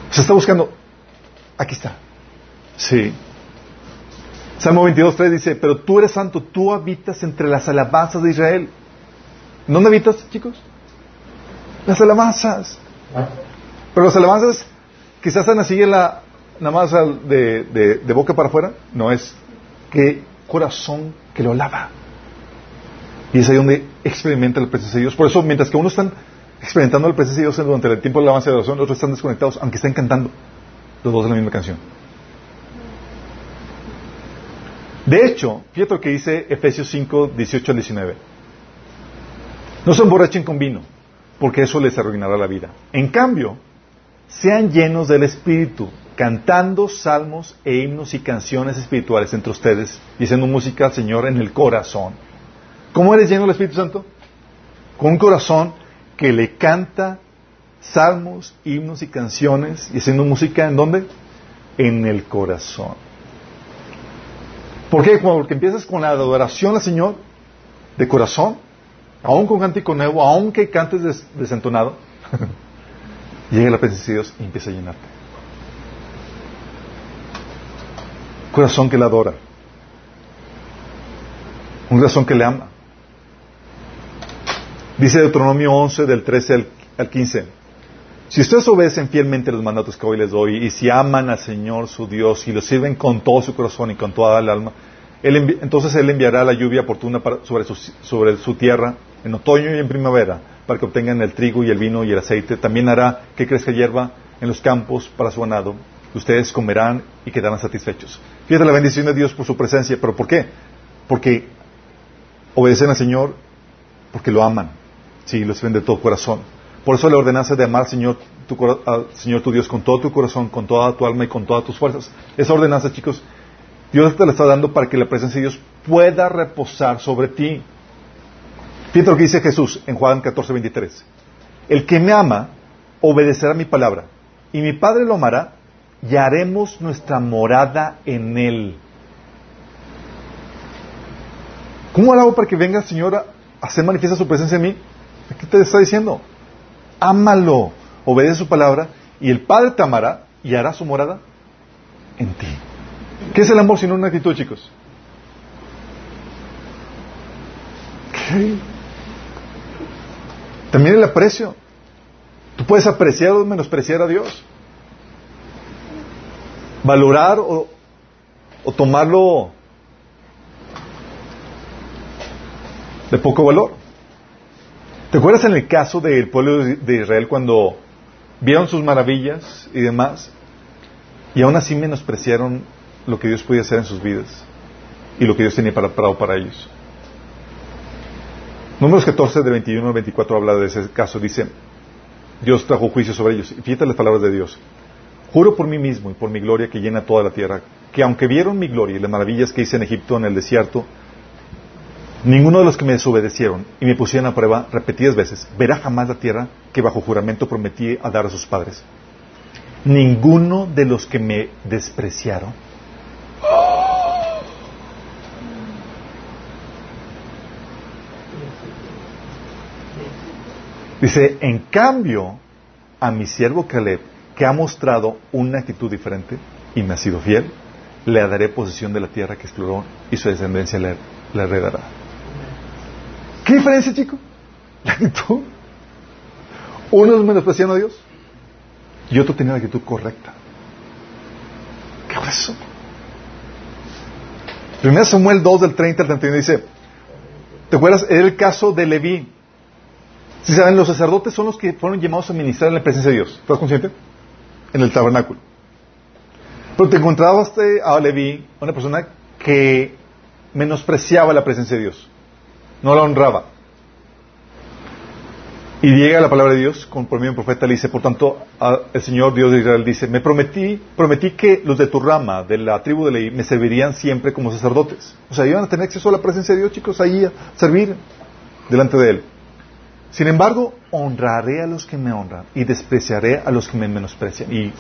Se está buscando. Aquí está. Sí. Salmo 22.3 dice, pero tú eres santo, tú habitas entre las alabanzas de Israel. ¿Dónde habitas, chicos? Las alabanzas. Pero las alabanzas quizás van así la, nada más de, de, boca para afuera. No es que corazón que lo lava. Y es ahí donde experimenta la presencia de Dios. Por eso, mientras que uno están experimentando la presencia de Dios durante el tiempo de la alabanza de oración, otros están desconectados, aunque estén cantando los dos en la misma canción. De hecho, fíjate lo que dice Efesios 5, 18 al 19. No se emborrachen con vino, porque eso les arruinará la vida. En cambio, sean llenos del Espíritu, cantando salmos e himnos y canciones espirituales entre ustedes y haciendo música al Señor en el corazón. ¿Cómo eres lleno del Espíritu Santo? Con un corazón que le canta salmos, himnos y canciones y haciendo música en dónde? En el corazón. ¿Por qué? Porque empiezas con la adoración al Señor de corazón aún con cántico nuevo, aunque cantes desentonado, *laughs* llega la presencia de Dios y empieza a llenarte. Corazón que le adora. Un corazón que le ama. Dice Deuteronomio 11 del 13 al 15. Si ustedes obedecen fielmente los mandatos que hoy les doy y si aman al Señor su Dios y lo sirven con todo su corazón y con toda el alma, entonces Él enviará la lluvia oportuna sobre su tierra en otoño y en primavera para que obtengan el trigo y el vino y el aceite. También hará que crezca hierba en los campos para su ganado Ustedes comerán y quedarán satisfechos. Fíjate la bendición de Dios por su presencia, pero ¿por qué? Porque obedecen al Señor porque lo aman. Sí, lo sirven de todo corazón. Por eso la ordenanza de amar al Señor, tu, al Señor tu Dios con todo tu corazón, con toda tu alma y con todas tus fuerzas. Esa ordenanza, chicos, Dios te la está dando para que la presencia de Dios pueda reposar sobre ti. Fíjate lo que dice Jesús en Juan 14, 23. El que me ama obedecerá mi palabra, y mi Padre lo amará, y haremos nuestra morada en él. ¿Cómo hago para que venga el Señor a hacer manifiesta su presencia en mí? ¿Qué te está diciendo? Ámalo, obedece su palabra, y el Padre te amará y hará su morada en ti. ¿Qué es el amor sino una actitud, chicos? ¿Qué? También el aprecio. Tú puedes apreciar o menospreciar a Dios. Valorar o, tomarlo de poco valor. ¿Te acuerdas en el caso del pueblo de Israel cuando vieron sus maravillas y demás y aún así menospreciaron lo que Dios podía hacer en sus vidas y lo que Dios tenía preparado para ellos? Números 14, de 21 al 24 habla de ese caso. Dice, Dios trajo juicio sobre ellos. Y fíjate las palabras de Dios. Juro por mí mismo y por mi gloria que llena toda la tierra, que aunque vieron mi gloria y las maravillas que hice en Egipto en el desierto, ninguno de los que me desobedecieron y me pusieron a prueba repetidas veces verá jamás la tierra que bajo juramento prometí a dar a sus padres. Ninguno de los que me despreciaron Dice, en cambio, a mi siervo Caleb, que ha mostrado una actitud diferente y me ha sido fiel, le daré posesión de la tierra que exploró y su descendencia le, heredará. ¿Qué diferencia, chico? *laughs* La actitud. Unos menospreciando a Dios y otro tenía la actitud correcta. ¿Qué es eso? Primero Samuel 2 del 30 al 31 dice, ¿te acuerdas? Era el caso de Leví. Si saben, los sacerdotes son los que fueron llamados a ministrar en la presencia de Dios. ¿Estás consciente? En el tabernáculo. Pero te encontrabas a Leví, una persona que menospreciaba la presencia de Dios. No la honraba. Y llega la palabra de Dios, con por profeta le dice, por tanto, el Señor Dios de Israel dice, me prometí, prometí que los de tu rama, de la tribu de Leví, me servirían siempre como sacerdotes. O sea, iban a tener acceso a la presencia de Dios, chicos, ahí a servir delante de Él. Sin embargo, honraré a los que me honran y despreciaré a los que me menosprecian. Y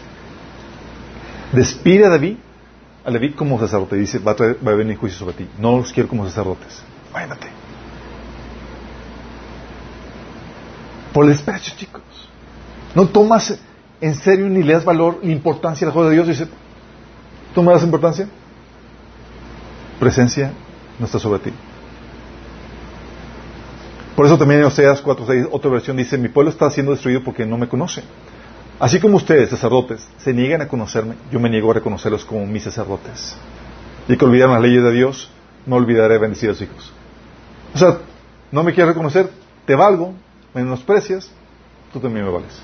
despide a David, a David como sacerdote. Dice, va a, traer, va a venir juicio sobre ti. No los quiero como sacerdotes. Váyate. Por el desprecio, chicos. No tomas en serio ni le das valor ni importancia a la cosa de Dios. Dice, ¿tú me das importancia? Presencia no está sobre ti. Por eso también en Oseas 4.6, otra versión dice, mi pueblo está siendo destruido porque no me conoce. Así como ustedes, sacerdotes, se niegan a conocerme, yo me niego a reconocerlos como mis sacerdotes. Y que olvidaron las leyes de Dios, no olvidaré bendecidos hijos. O sea, no me quieres reconocer, te valgo, me menosprecias, tú también me vales.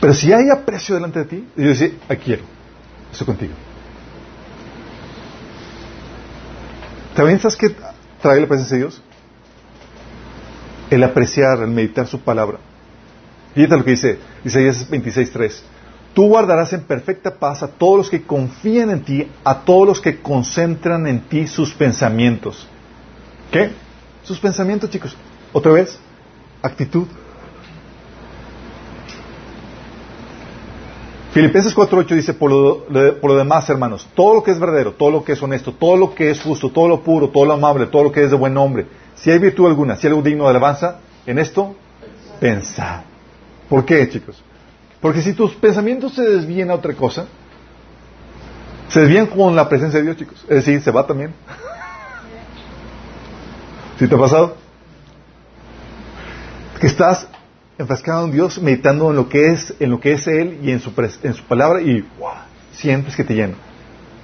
Pero si hay aprecio delante de ti, yo decir, aquí quiero, estoy contigo. ¿También sabes que trae la presencia de Dios? El apreciar, el meditar su palabra. Fíjate lo que dice Isaías 26.3. Tú guardarás en perfecta paz a todos los que confían en ti, a todos los que concentran en ti sus pensamientos. ¿Qué? Sus pensamientos, chicos. Otra vez, actitud. Filipenses 4.8 dice, por lo, por lo, demás, hermanos, todo lo que es verdadero, todo lo que es honesto, todo lo que es justo, todo lo puro, todo lo amable, todo lo que es de buen nombre, si hay virtud alguna, si hay algo digno de alabanza, en esto, pensad. ¿Por qué, chicos? Porque si tus pensamientos se desvían a otra cosa, se desvían con la presencia de Dios, chicos. Es decir, se va también. ¿Sí te ha pasado? Que estás enfrascado en Dios, meditando en lo que es, en lo que es Él y en su, en su palabra y wow, sientes que te llena.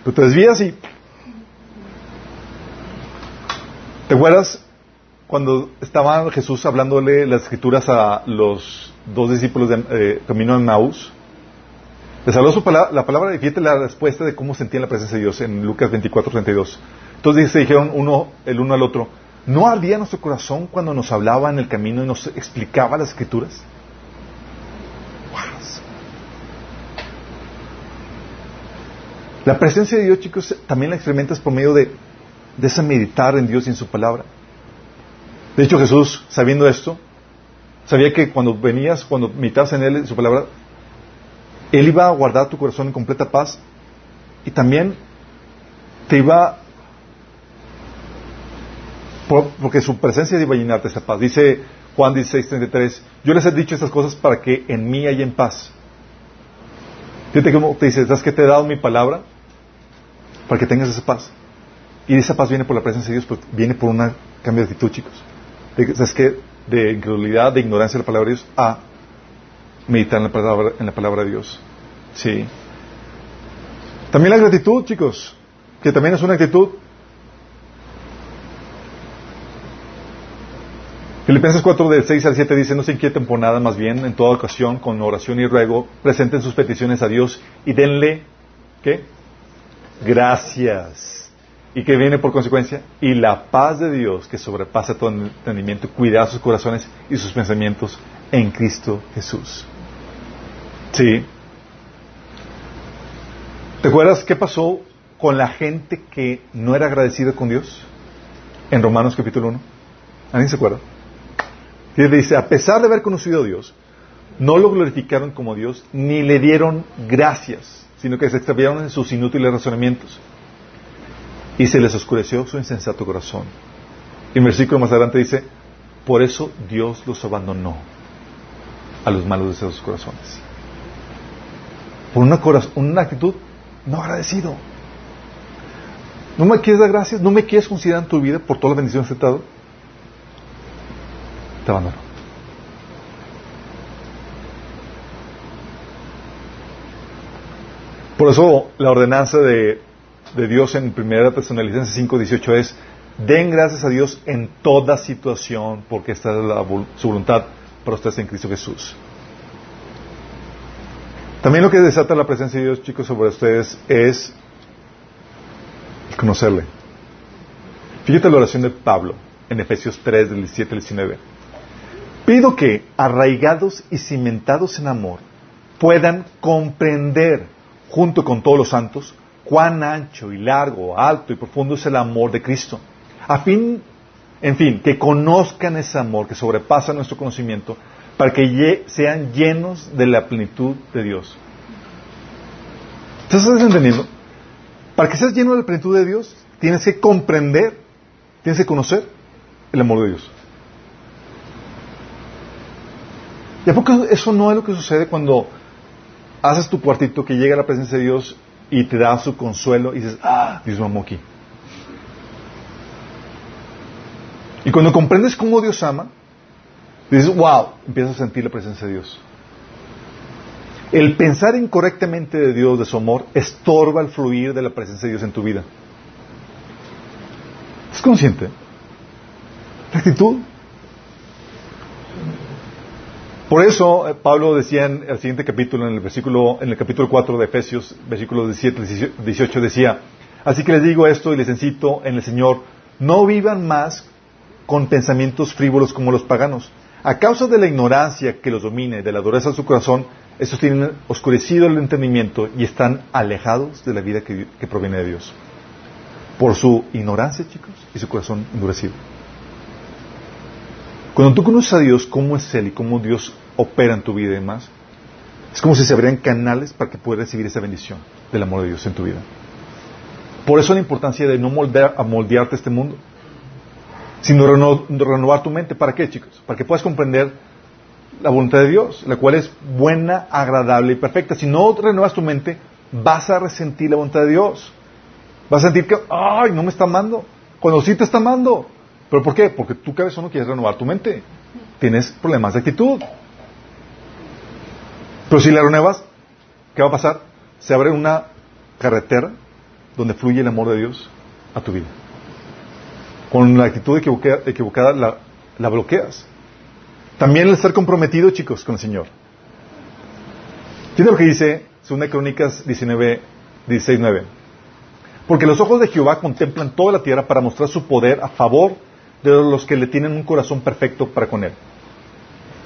Tú te desvías y... ¿Te acuerdas cuando estaba Jesús hablándole las escrituras a los dos discípulos de eh, camino de Maús, les habló su palabra, la palabra y fíjate la respuesta de cómo sentían la presencia de Dios en Lucas 24, 32. Entonces se dijeron uno, el uno al otro, ¿no ardía nuestro corazón cuando nos hablaba en el camino y nos explicaba las escrituras? La presencia de Dios, chicos, también la experimentas por medio de, de meditar en Dios y en su palabra. De hecho, Jesús, sabiendo esto, sabía que cuando venías, cuando meditabas en Él, en su palabra, Él iba a guardar tu corazón en completa paz y también te iba, porque su presencia iba a llenarte esa paz. Dice Juan 16:33, yo les he dicho estas cosas para que en mí haya en paz. Fíjate cómo te dice, ¿sabes que te he dado mi palabra? Para que tengas esa paz. Y esa paz viene por la presencia de Dios, viene por un cambio de actitud, chicos. ¿Sabes qué? De incredulidad, de ignorancia de la palabra de Dios, a meditar en la palabra, en la palabra de Dios. Sí. También la gratitud, chicos, que también es una actitud. Filipenses 4 del 6 al 7 dice, no se inquieten por nada, más bien en toda ocasión, con oración y ruego, presenten sus peticiones a Dios y denle, ¿qué? Gracias y que viene por consecuencia, y la paz de Dios que sobrepasa todo entendimiento, cuida sus corazones y sus pensamientos en Cristo Jesús. Sí. ¿Te acuerdas qué pasó con la gente que no era agradecida con Dios? En Romanos capítulo 1. ¿Alguien se acuerda? Y dice, a pesar de haber conocido a Dios, no lo glorificaron como Dios, ni le dieron gracias, sino que se extraviaron en sus inútiles razonamientos y se les oscureció su insensato corazón. Y el versículo más adelante dice, por eso Dios los abandonó a los malos deseos de sus corazones. Por una, una actitud no agradecido. ¿No me quieres dar gracias? ¿No me quieres considerar en tu vida por todas las bendiciones que te he dado? Por eso la ordenanza de de Dios en Primera Tesalonicenses 5:18 es den gracias a Dios en toda situación porque esta es la, su voluntad para ustedes en Cristo Jesús. También lo que desata la presencia de Dios, chicos, sobre ustedes es conocerle. Fíjate la oración de Pablo en Efesios 3, del 17 al 19. Pido que, arraigados y cimentados en amor, puedan comprender, junto con todos los santos, cuán ancho y largo, alto y profundo es el amor de Cristo. A fin, en fin, que conozcan ese amor que sobrepasa nuestro conocimiento para que sean llenos de la plenitud de Dios. ¿Estás entendiendo? Para que seas lleno de la plenitud de Dios, tienes que comprender, tienes que conocer el amor de Dios. ¿Y a poco eso no es lo que sucede cuando haces tu cuartito, que llega a la presencia de Dios y te da su consuelo y dices, ah, Dios me amó aquí. Y cuando comprendes cómo Dios ama, dices, wow, empiezas a sentir la presencia de Dios. El pensar incorrectamente de Dios, de su amor, estorba el fluir de la presencia de Dios en tu vida. ¿Es consciente? La actitud por eso eh, Pablo decía en el siguiente capítulo, en el versículo, en el capítulo 4 de Efesios, versículo 17, 18, decía, así que les digo esto y les incito en el Señor, no vivan más con pensamientos frívolos como los paganos. A causa de la ignorancia que los domine, de la dureza de su corazón, estos tienen oscurecido el entendimiento y están alejados de la vida que, que proviene de Dios. Por su ignorancia, chicos, y su corazón endurecido. Cuando tú conoces a Dios, cómo es Él y cómo Dios opera en tu vida y demás, es como si se abrieran canales para que puedas recibir esa bendición del amor de Dios en tu vida. Por eso la importancia de no moldear, a moldearte a este mundo, sino renovar tu mente. ¿Para qué, chicos? Para que puedas comprender la voluntad de Dios, la cual es buena, agradable y perfecta. Si no renuevas tu mente, vas a resentir la voluntad de Dios. Vas a sentir que, ay, no me está amando. Cuando sí te está amando. ¿Pero por qué? Porque tú, cabezón, no quieres renovar tu mente. Tienes problemas de actitud. Pero si la renuevas, ¿qué va a pasar? Se abre una carretera donde fluye el amor de Dios a tu vida. con la actitud equivocada, la, bloqueas. También el estar comprometido, chicos, con el Señor. Fíjate lo que dice 2 Crónicas 19, 16, 9. Porque los ojos de Jehová contemplan toda la tierra para mostrar su poder a favor de los que le tienen un corazón perfecto para con él.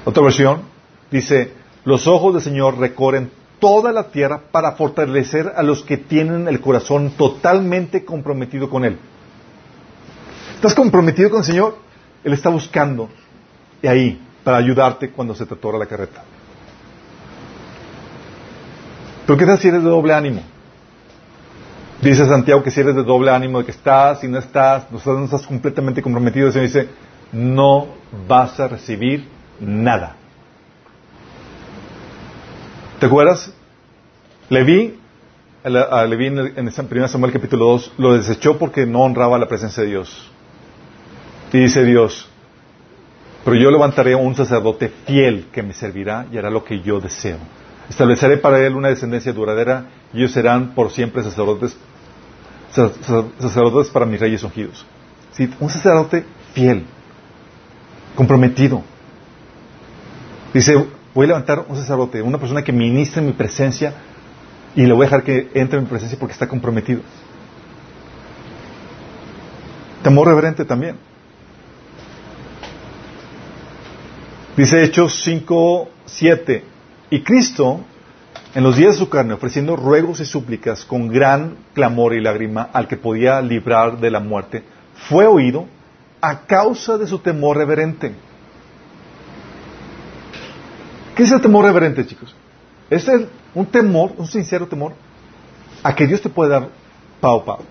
Otra versión dice, los ojos del Señor recorren toda la tierra para fortalecer a los que tienen el corazón totalmente comprometido con Él. ¿Estás comprometido con el Señor? Él está buscando y ahí para ayudarte cuando se te atora la carreta. Pero ¿qué tal si eres de doble ánimo? Dice Santiago que si eres de doble ánimo, de que estás y no estás, no estás, no estás completamente comprometido, se dice, no vas a recibir nada. ¿Te acuerdas? Leví, a Leví en, en 1 Samuel capítulo 2, lo desechó porque no honraba la presencia de Dios. Y dice Dios, pero yo levantaré a un sacerdote fiel que me servirá y hará lo que yo deseo. Estableceré para él una descendencia duradera y ellos serán por siempre sacerdotes, sacerdotes para mis reyes ungidos. ¿Sí? Un sacerdote fiel, comprometido. Dice, voy a levantar un sacerdote, una persona que ministre mi presencia y le voy a dejar que entre en mi presencia porque está comprometido. Temor reverente también. Dice Hechos 5, 7. Y Cristo, en los días de su carne, ofreciendo ruegos y súplicas con gran clamor y lágrima al que podía librar de la muerte, fue oído a causa de su temor reverente. ¿Qué es el temor reverente, chicos? Es un temor, un sincero temor, a que Dios te puede dar pao pao,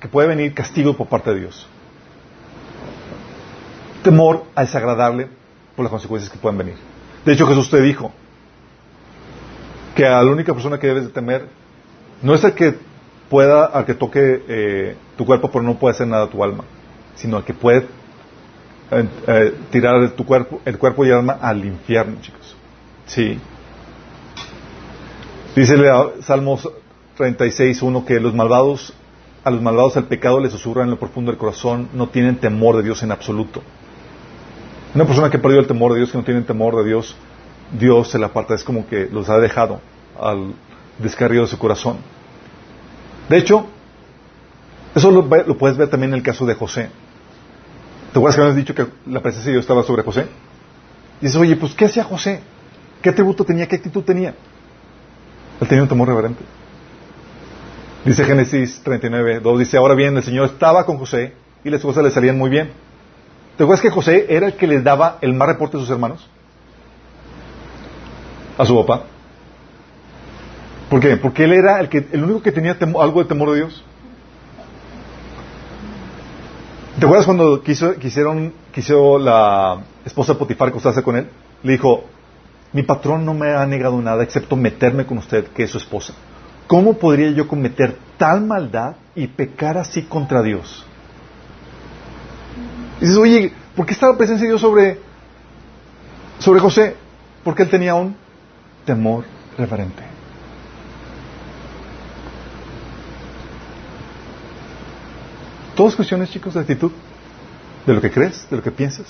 que puede venir castigo por parte de Dios. Temor a desagradable por las consecuencias que pueden venir. De hecho, Jesús te dijo que a la única persona que debes de temer no es el que pueda, al que toque eh, tu cuerpo, pero no puede hacer nada a tu alma, sino al que puede eh, eh, tirar tu cuerpo, el cuerpo y el alma al infierno, chicos. Sí. Dice Salmos 36, 1 que los malvados, a los malvados el pecado les susurra en lo profundo del corazón, no tienen temor de Dios en absoluto. Una persona que ha perdido el temor de Dios, que no tiene temor de Dios, Dios se la aparta, es como que los ha dejado al descarrío de su corazón. De hecho, eso lo, puedes ver también en el caso de José. ¿Te acuerdas que habíamos dicho que la presencia de Dios estaba sobre José? Y dices, oye, pues ¿qué hacía José? ¿Qué atributo tenía? ¿Qué actitud tenía? Él tenía un temor reverente. Dice Génesis 39, 2, dice, ahora bien, el Señor estaba con José y las cosas le salían muy bien. ¿Te acuerdas que José era el que les daba el más reporte a sus hermanos? A su papá. ¿Por qué? Porque él era el, único que tenía algo de temor de Dios. ¿Te acuerdas cuando quiso, quisieron, la esposa Potifar acostarse con él? Le dijo, mi patrón no me ha negado nada excepto meterme con usted, que es su esposa. ¿Cómo podría yo cometer tal maldad y pecar así contra Dios? Y dices, oye, ¿por qué estaba presencia de Dios sobre, sobre José? Porque él tenía un temor referente. Todas cuestiones, chicos, de actitud, de lo que crees, de lo que piensas,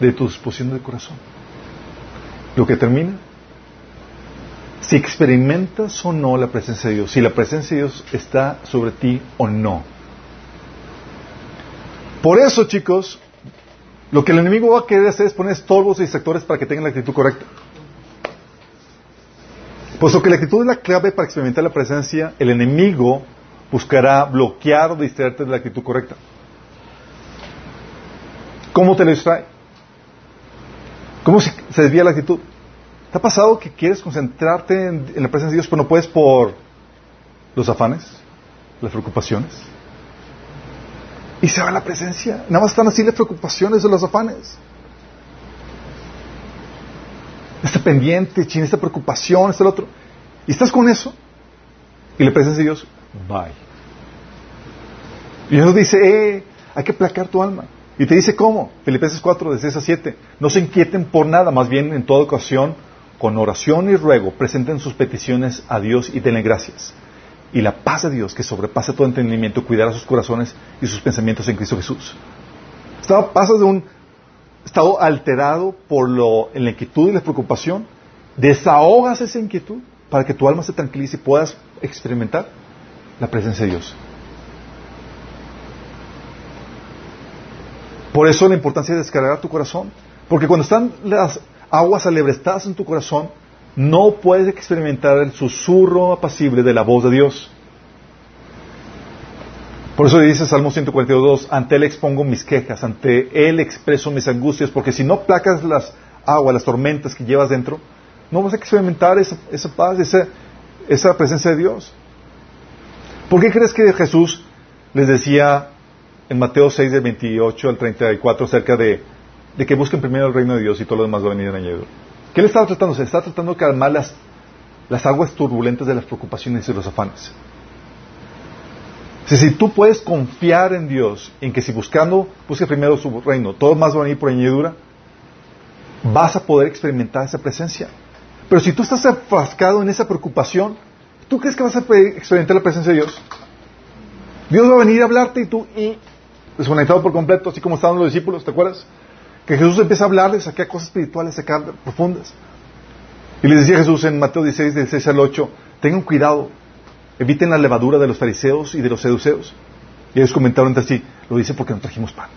de tu disposición del corazón. Lo que termina, si experimentas o no la presencia de Dios, si la presencia de Dios está sobre ti o no. Por eso, chicos, lo que el enemigo va a querer hacer es poner estorbos y sectores para que tengan la actitud correcta. Puesto que la actitud es la clave para experimentar la presencia, el enemigo buscará bloquear o distraerte de la actitud correcta. ¿Cómo te lo distrae? ¿Cómo se, desvía la actitud? ¿Te ha pasado que quieres concentrarte en, la presencia de Dios, pero no puedes por los afanes, las preocupaciones? Y se va la presencia. Nada más están así las preocupaciones de los afanes. Este pendiente, chin, esta preocupación, este el otro. Y estás con eso. Y la presencia de Dios, bye. Y Dios dice, eh, hay que placar tu alma. Y te dice cómo. Filipenses 4, de 6 a 7. No se inquieten por nada, más bien en toda ocasión, con oración y ruego, presenten sus peticiones a Dios y denle gracias y la paz de Dios que sobrepasa todo entendimiento cuidará sus corazones y sus pensamientos en Cristo Jesús. Estaba, pasas de un estado alterado por lo, en la inquietud y la preocupación, desahogas esa inquietud para que tu alma se tranquilice y puedas experimentar la presencia de Dios. Por eso la importancia de descargar tu corazón. Porque cuando están las aguas alebrestadas en tu corazón, no puedes experimentar el susurro apacible de la voz de Dios. Por eso dice Salmo 142, ante Él expongo mis quejas, ante Él expreso mis angustias, porque si no placas las aguas, las tormentas que llevas dentro, no vas a experimentar esa, paz, esa, esa presencia de Dios. ¿Por qué crees que Jesús les decía en Mateo 6, del 28 al 34, acerca de, de que busquen primero el reino de Dios y todo lo demás va a venir en añadido. ¿Qué le estaba tratando? Se está tratando de calmar las, las aguas turbulentas de las preocupaciones y los afanes. Si, si tú puedes confiar en Dios, en que si buscando, busque primero su reino, todo más va a venir por añadidura, vas a poder experimentar esa presencia. Pero si tú estás enfrascado en esa preocupación, ¿tú crees que vas a experimentar la presencia de Dios? Dios va a venir a hablarte y tú, y desconectado por completo, así como estaban los discípulos, ¿te acuerdas? Que Jesús empieza a hablarles a cosas espirituales, acá profundas. Y les decía Jesús en Mateo 16, 16 al 8, tengan cuidado, eviten la levadura de los fariseos y de los seduceos. Y ellos comentaron entre sí, lo dice porque no trajimos pan.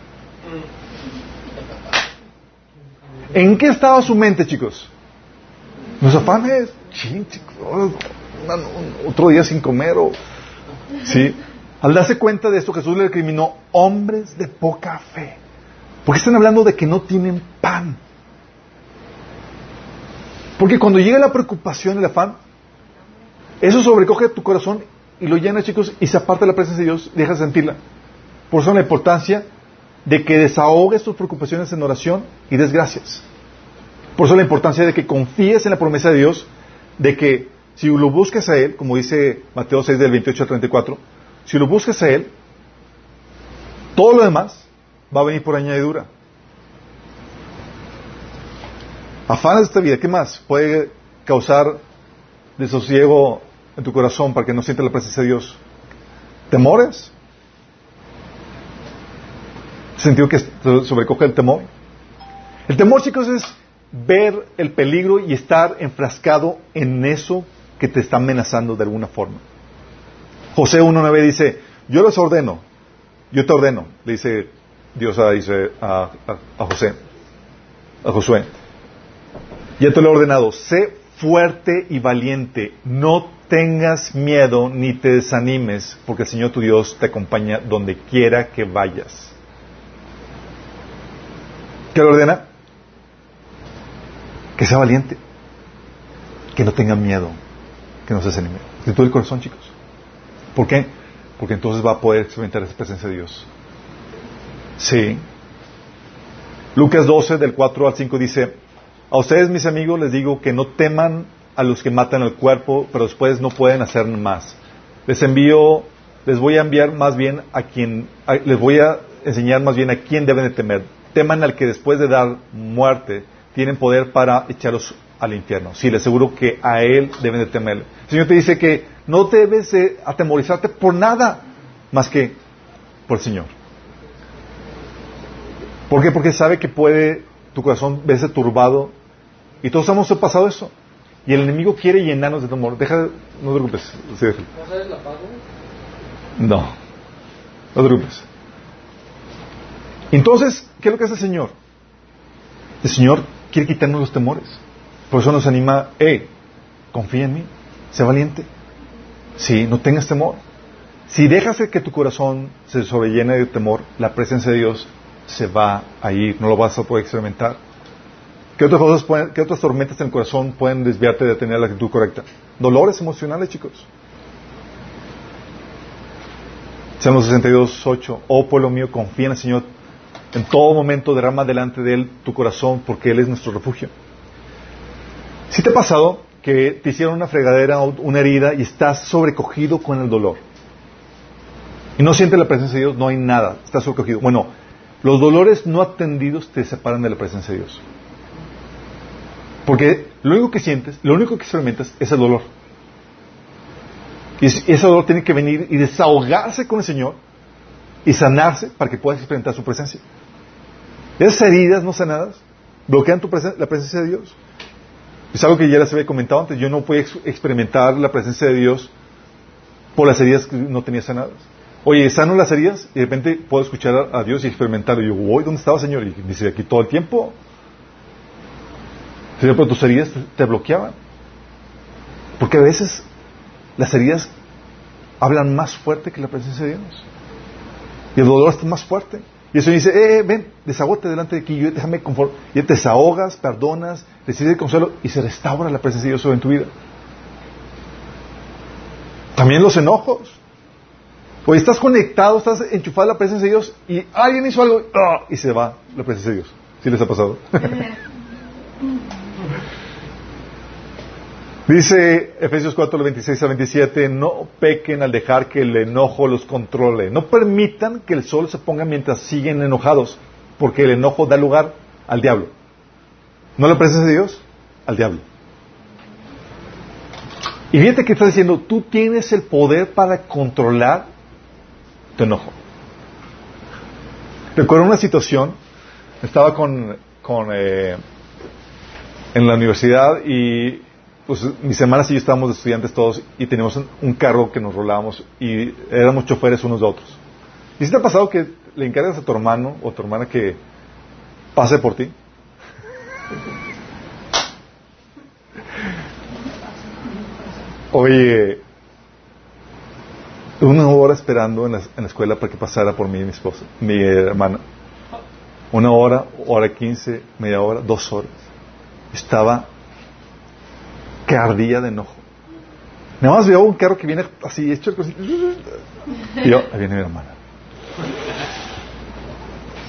¿En qué estaba su mente, chicos? Los afanes, chicos, otro día sin comer o... ¿Sí? Al darse cuenta de esto, Jesús le recriminó hombres de poca fe. Porque están hablando de que no tienen pan. Porque cuando llega la preocupación, el afán, eso sobrecoge tu corazón y lo llena, chicos, y se aparta de la presencia de Dios deja de sentirla. Por eso la importancia de que desahogues tus preocupaciones en oración y desgracias. Por eso la importancia de que confíes en la promesa de Dios, de que si lo buscas a Él, como dice Mateo 6 del 28 al 34, si lo buscas a Él, todo lo demás va a venir por añadidura. Afanes de esta vida, ¿qué más? Puede causar desosiego en tu corazón para que no sientas la presencia de Dios. ¿Temores? ¿Sentido que sobrecoge el temor? El temor, chicos, es ver el peligro y estar enfrascado en eso que te está amenazando de alguna forma. José 1.9 dice, yo les ordeno, yo te ordeno, le dice Dios a, a, José, a Josué, ya te lo he ordenado, sé fuerte y valiente, no tengas miedo ni te desanimes, porque el Señor tu Dios te acompaña donde quiera que vayas. ¿Qué le ordena? Que sea valiente, que no tenga miedo, que no se desanime. De todo el corazón, chicos. ¿Por qué? Porque entonces va a poder experimentar esa presencia de Dios. Sí. Lucas 12, del 4 al 5 dice, a ustedes mis amigos les digo que no teman a los que matan el cuerpo, pero después no pueden hacer más. Les envío, les voy a enviar más bien a quien, les voy a enseñar más bien a quién deben de temer. Teman al que después de dar muerte tienen poder para echarlos al infierno. Sí, les aseguro que a Él deben de temer. El Señor te dice que no debes atemorizarte por nada más que por el Señor. ¿Por qué? Porque sabe que puede tu corazón verse turbado y todos hemos pasado eso. Y el enemigo quiere llenarnos de temor. Deja, no te preocupes. No, no te preocupes. Entonces, ¿qué es lo que hace el Señor? El Señor quiere quitarnos los temores. Por eso nos anima, eh, confía en mí, sé valiente. Sí, no tengas temor. Si dejas que tu corazón se sobrellene de temor, la presencia de Dios se va a ir, no lo vas a poder experimentar. ¿Qué otras cosas pueden, qué otras tormentas en el corazón pueden desviarte de tener la actitud correcta? Dolores emocionales, chicos. Salmo 62, 8. Oh pueblo mío, confía en el Señor. En todo momento derrama delante de Él tu corazón, porque Él es nuestro refugio. Si te ha pasado que te hicieron una fregadera o una herida y estás sobrecogido con el dolor? Y no sientes la presencia de Dios, no hay nada, estás sobrecogido. Bueno, los dolores no atendidos te separan de la presencia de Dios. Porque lo único que sientes, lo único que experimentas es el dolor. Y ese dolor tiene que venir y desahogarse con el Señor y sanarse para que puedas experimentar su presencia. Esas heridas no sanadas bloquean tu la presencia de Dios. Es algo que ya les había comentado antes. Yo no puedo experimentar la presencia de Dios por las heridas que no tenía sanadas. Oye, sano las heridas y de repente puedo escuchar a, Dios y experimentar. Y yo, voy, ¿dónde estaba, Señor? Y dice, aquí todo el tiempo. Pero tus heridas te bloqueaban. Porque a veces las heridas hablan más fuerte que la presencia de Dios. Y el dolor está más fuerte. Y eso dice, eh, eh, ven, desahote delante de aquí, yo déjame confort. Y te desahogas, perdonas, decides el consuelo y se restaura la presencia de Dios en tu vida. También los enojos. Oye, estás conectado, estás enchufado a la presencia de Dios y alguien hizo algo ¡ah! y se va la presencia de Dios. ¿Sí les ha pasado? Dice Efesios 4, 26 a 27, no pequen al dejar que el enojo los controle. No permitan que el sol se ponga mientras siguen enojados, porque el enojo da lugar al diablo. ¿No la presencia de Dios? Al diablo. Y fíjate que está diciendo, tú tienes el poder para controlar tu enojo. Recuerdo una situación, estaba con, con eh, en la universidad y pues mis hermanas y yo estábamos estudiantes todos y teníamos un, carro que nos rolábamos y éramos choferes unos de otros. ¿Y si te ha pasado que le encargas a tu hermano o a tu hermana que pase por ti? Oye, una hora esperando en la, escuela para que pasara por mí mi esposa, mi hermana. Una hora, hora quince, media hora, dos horas. Estaba que ardía de enojo. Nada más veo un carro que viene así, hecho Y yo, ahí viene mi hermana.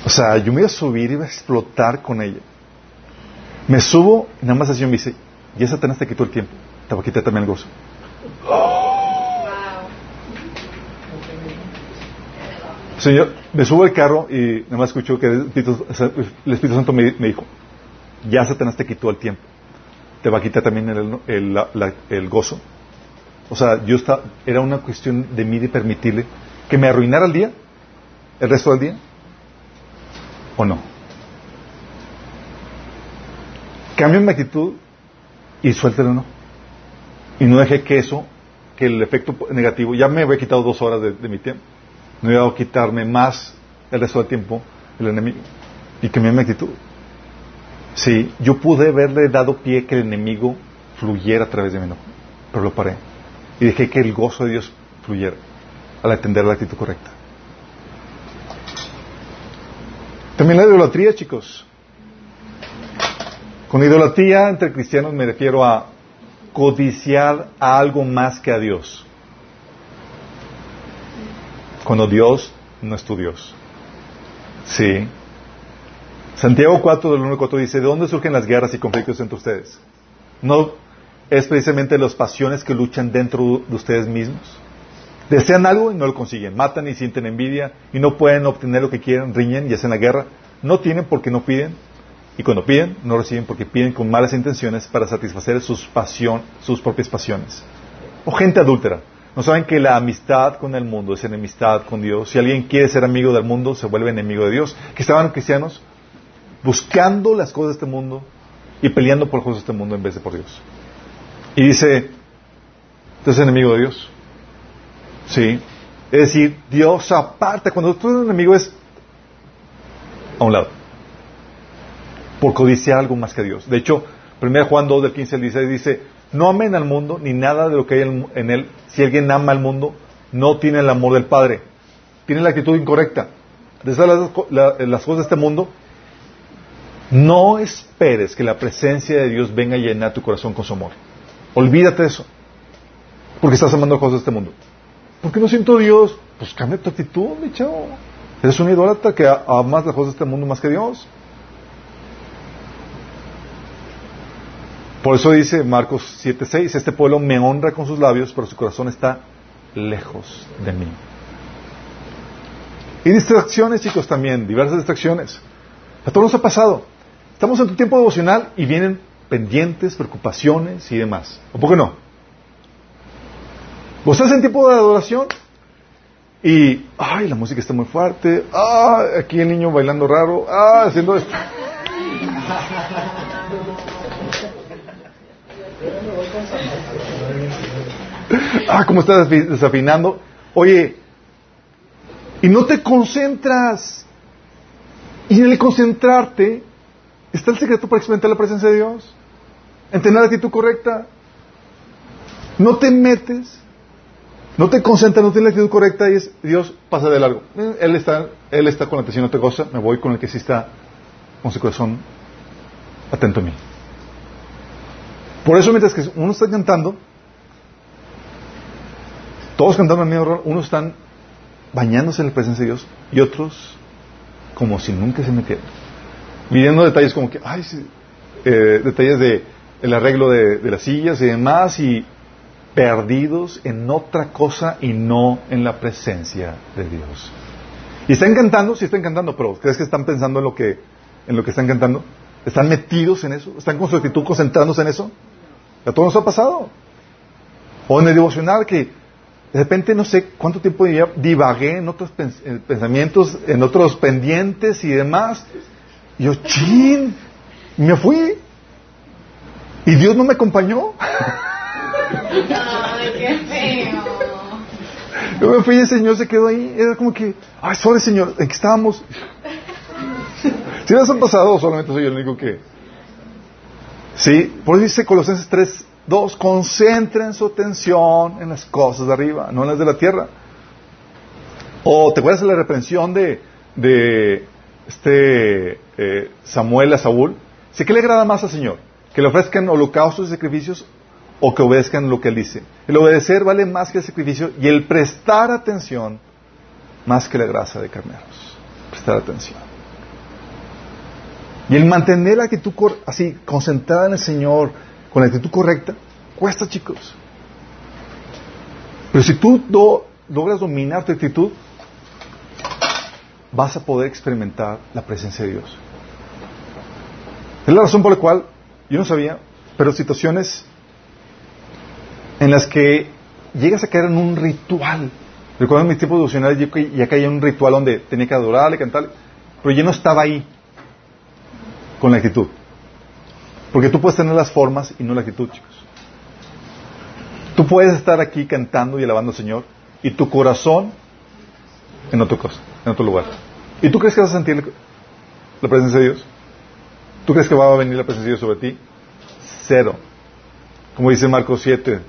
O sea, yo me iba a subir y iba a explotar con ella. Me subo y nada más así me dice, y esa Satanás te quitó el tiempo. Te va a quitar también el gozo. Señor, me subo al carro y nada más escucho que el Espíritu, Santo me, me dijo, ya Satanás te quitó el tiempo te va a quitar también el, gozo. O sea, yo está, era una cuestión de mí de permitirle que me arruinara el día, el resto del día, o no. Cambio mi actitud y suéltelo no. Y no dejé que eso, que el efecto negativo, ya me había quitado dos horas de, mi tiempo, no iba a quitarme más el resto del tiempo el enemigo. Y cambié mi actitud. Sí, yo pude haberle dado pie que el enemigo fluyera a través de mi enojo, pero lo paré. Y dejé que el gozo de Dios fluyera al atender la actitud correcta. También la idolatría, chicos. Con idolatría entre cristianos me refiero a codiciar a algo más que a Dios. Cuando Dios no es tu Dios. Sí. Santiago 4 del 1 al 4 dice, ¿de dónde surgen las guerras y conflictos entre ustedes? No es precisamente las pasiones que luchan dentro de ustedes mismos. Desean algo y no lo consiguen. Matan y sienten envidia y no pueden obtener lo que quieren, riñen y hacen la guerra. No tienen porque no piden. Y cuando piden, no reciben porque piden con malas intenciones para satisfacer sus, pasión, sus propias pasiones. O gente adúltera. No saben que la amistad con el mundo es enemistad con Dios. Si alguien quiere ser amigo del mundo, se vuelve enemigo de Dios. Que estaban cristianos buscando las cosas de este mundo y peleando por las cosas de este mundo en vez de por Dios. Y dice, ¿tú eres enemigo de Dios? Sí. Es decir, Dios aparte, cuando tú eres enemigo es a un lado. Por codiciar algo más que Dios. De hecho, 1 Juan 2 del 15 al 16 dice, no amen al mundo ni nada de lo que hay en él. Si alguien ama al mundo, no tiene el amor del Padre. Tiene la actitud incorrecta. Desea las, las cosas de este mundo no esperes que la presencia de Dios venga a llenar tu corazón con su amor. Olvídate de eso. Porque estás amando cosas de este mundo. ¿Por qué no siento Dios? Pues cambia tu actitud, mi chavo. Eres un idólatra que amas las cosas de este mundo más que Dios. Por eso dice Marcos 7:6, este pueblo me honra con sus labios, pero su corazón está lejos de mí. Y distracciones, chicos, también, diversas distracciones. A todos nos ha pasado. Estamos en tu tiempo devocional y vienen pendientes, preocupaciones y demás. ¿O por qué no? ¿Vos estás en tiempo de adoración Y, ay, la música está muy fuerte. Ah, aquí el niño bailando raro. Ah, haciendo esto. Ah, cómo estás desafinando. Oye, y no te concentras. Y en el concentrarte está el secreto para experimentar la presencia de Dios. En tener la actitud correcta. No te metes, no te concentras, no tienes la actitud correcta y es Dios pasa de largo. Eh, él está, él está con la atención a otra cosa, me voy con el que sí está con su corazón atento a mí. Por eso mientras que uno está cantando, todos cantando el mismo unos están bañándose en la presencia de Dios y otros como si nunca se metieran. Midiendo detalles como que, ay, eh, detalles de el arreglo de, las sillas y demás y perdidos en otra cosa y no en la presencia de Dios. Y están cantando, sí están cantando, pero ¿crees que están pensando en lo que, en lo que están cantando? ¿Están metidos en eso? ¿Están con su actitud concentrándose en eso? A todos nos ha pasado. O en el devocional que de repente no sé cuánto tiempo divagué en otros pensamientos, en otros pendientes y demás. Y yo, chin, me fui. Y Dios no me acompañó. Ay, qué feo. Yo me fui y el Señor se quedó ahí. Era como que, ay, sorry Señor, ¿en qué estábamos? Si les han pasado, solamente soy el único que... Sí, por eso dice Colosenses 3, Dos, concentren su atención en las cosas de arriba, no en las de la tierra. O te acuerdas de la reprensión de, de este eh, Samuel a Saúl. ¿Sí que le agrada más al Señor? ¿Que le ofrezcan holocaustos y sacrificios o que obedezcan lo que Él dice? El obedecer vale más que el sacrificio y el prestar atención más que la grasa de carneros. Prestar atención. Y el mantener la actitud así, concentrada en el Señor, con la actitud correcta, cuesta, chicos. Pero si tú logras dominar tu actitud, vas a poder experimentar la presencia de Dios. Es la razón por la cual yo no sabía, pero situaciones en las que llegas a caer en un ritual. Recuerdo en mi tiempo devocional yo ya caía en un ritual donde tenía que adorarle, cantarle, pero yo no estaba ahí con la actitud. Porque tú puedes tener las formas y no la actitud, chicos. Tú puedes estar aquí cantando y alabando al Señor y tu corazón en otra cosa, en otro lugar. ¿Y tú crees que vas a sentir la presencia de Dios? ¿Tú crees que va a venir la presencia de Dios sobre ti? Cero. Como dice Marcos 7,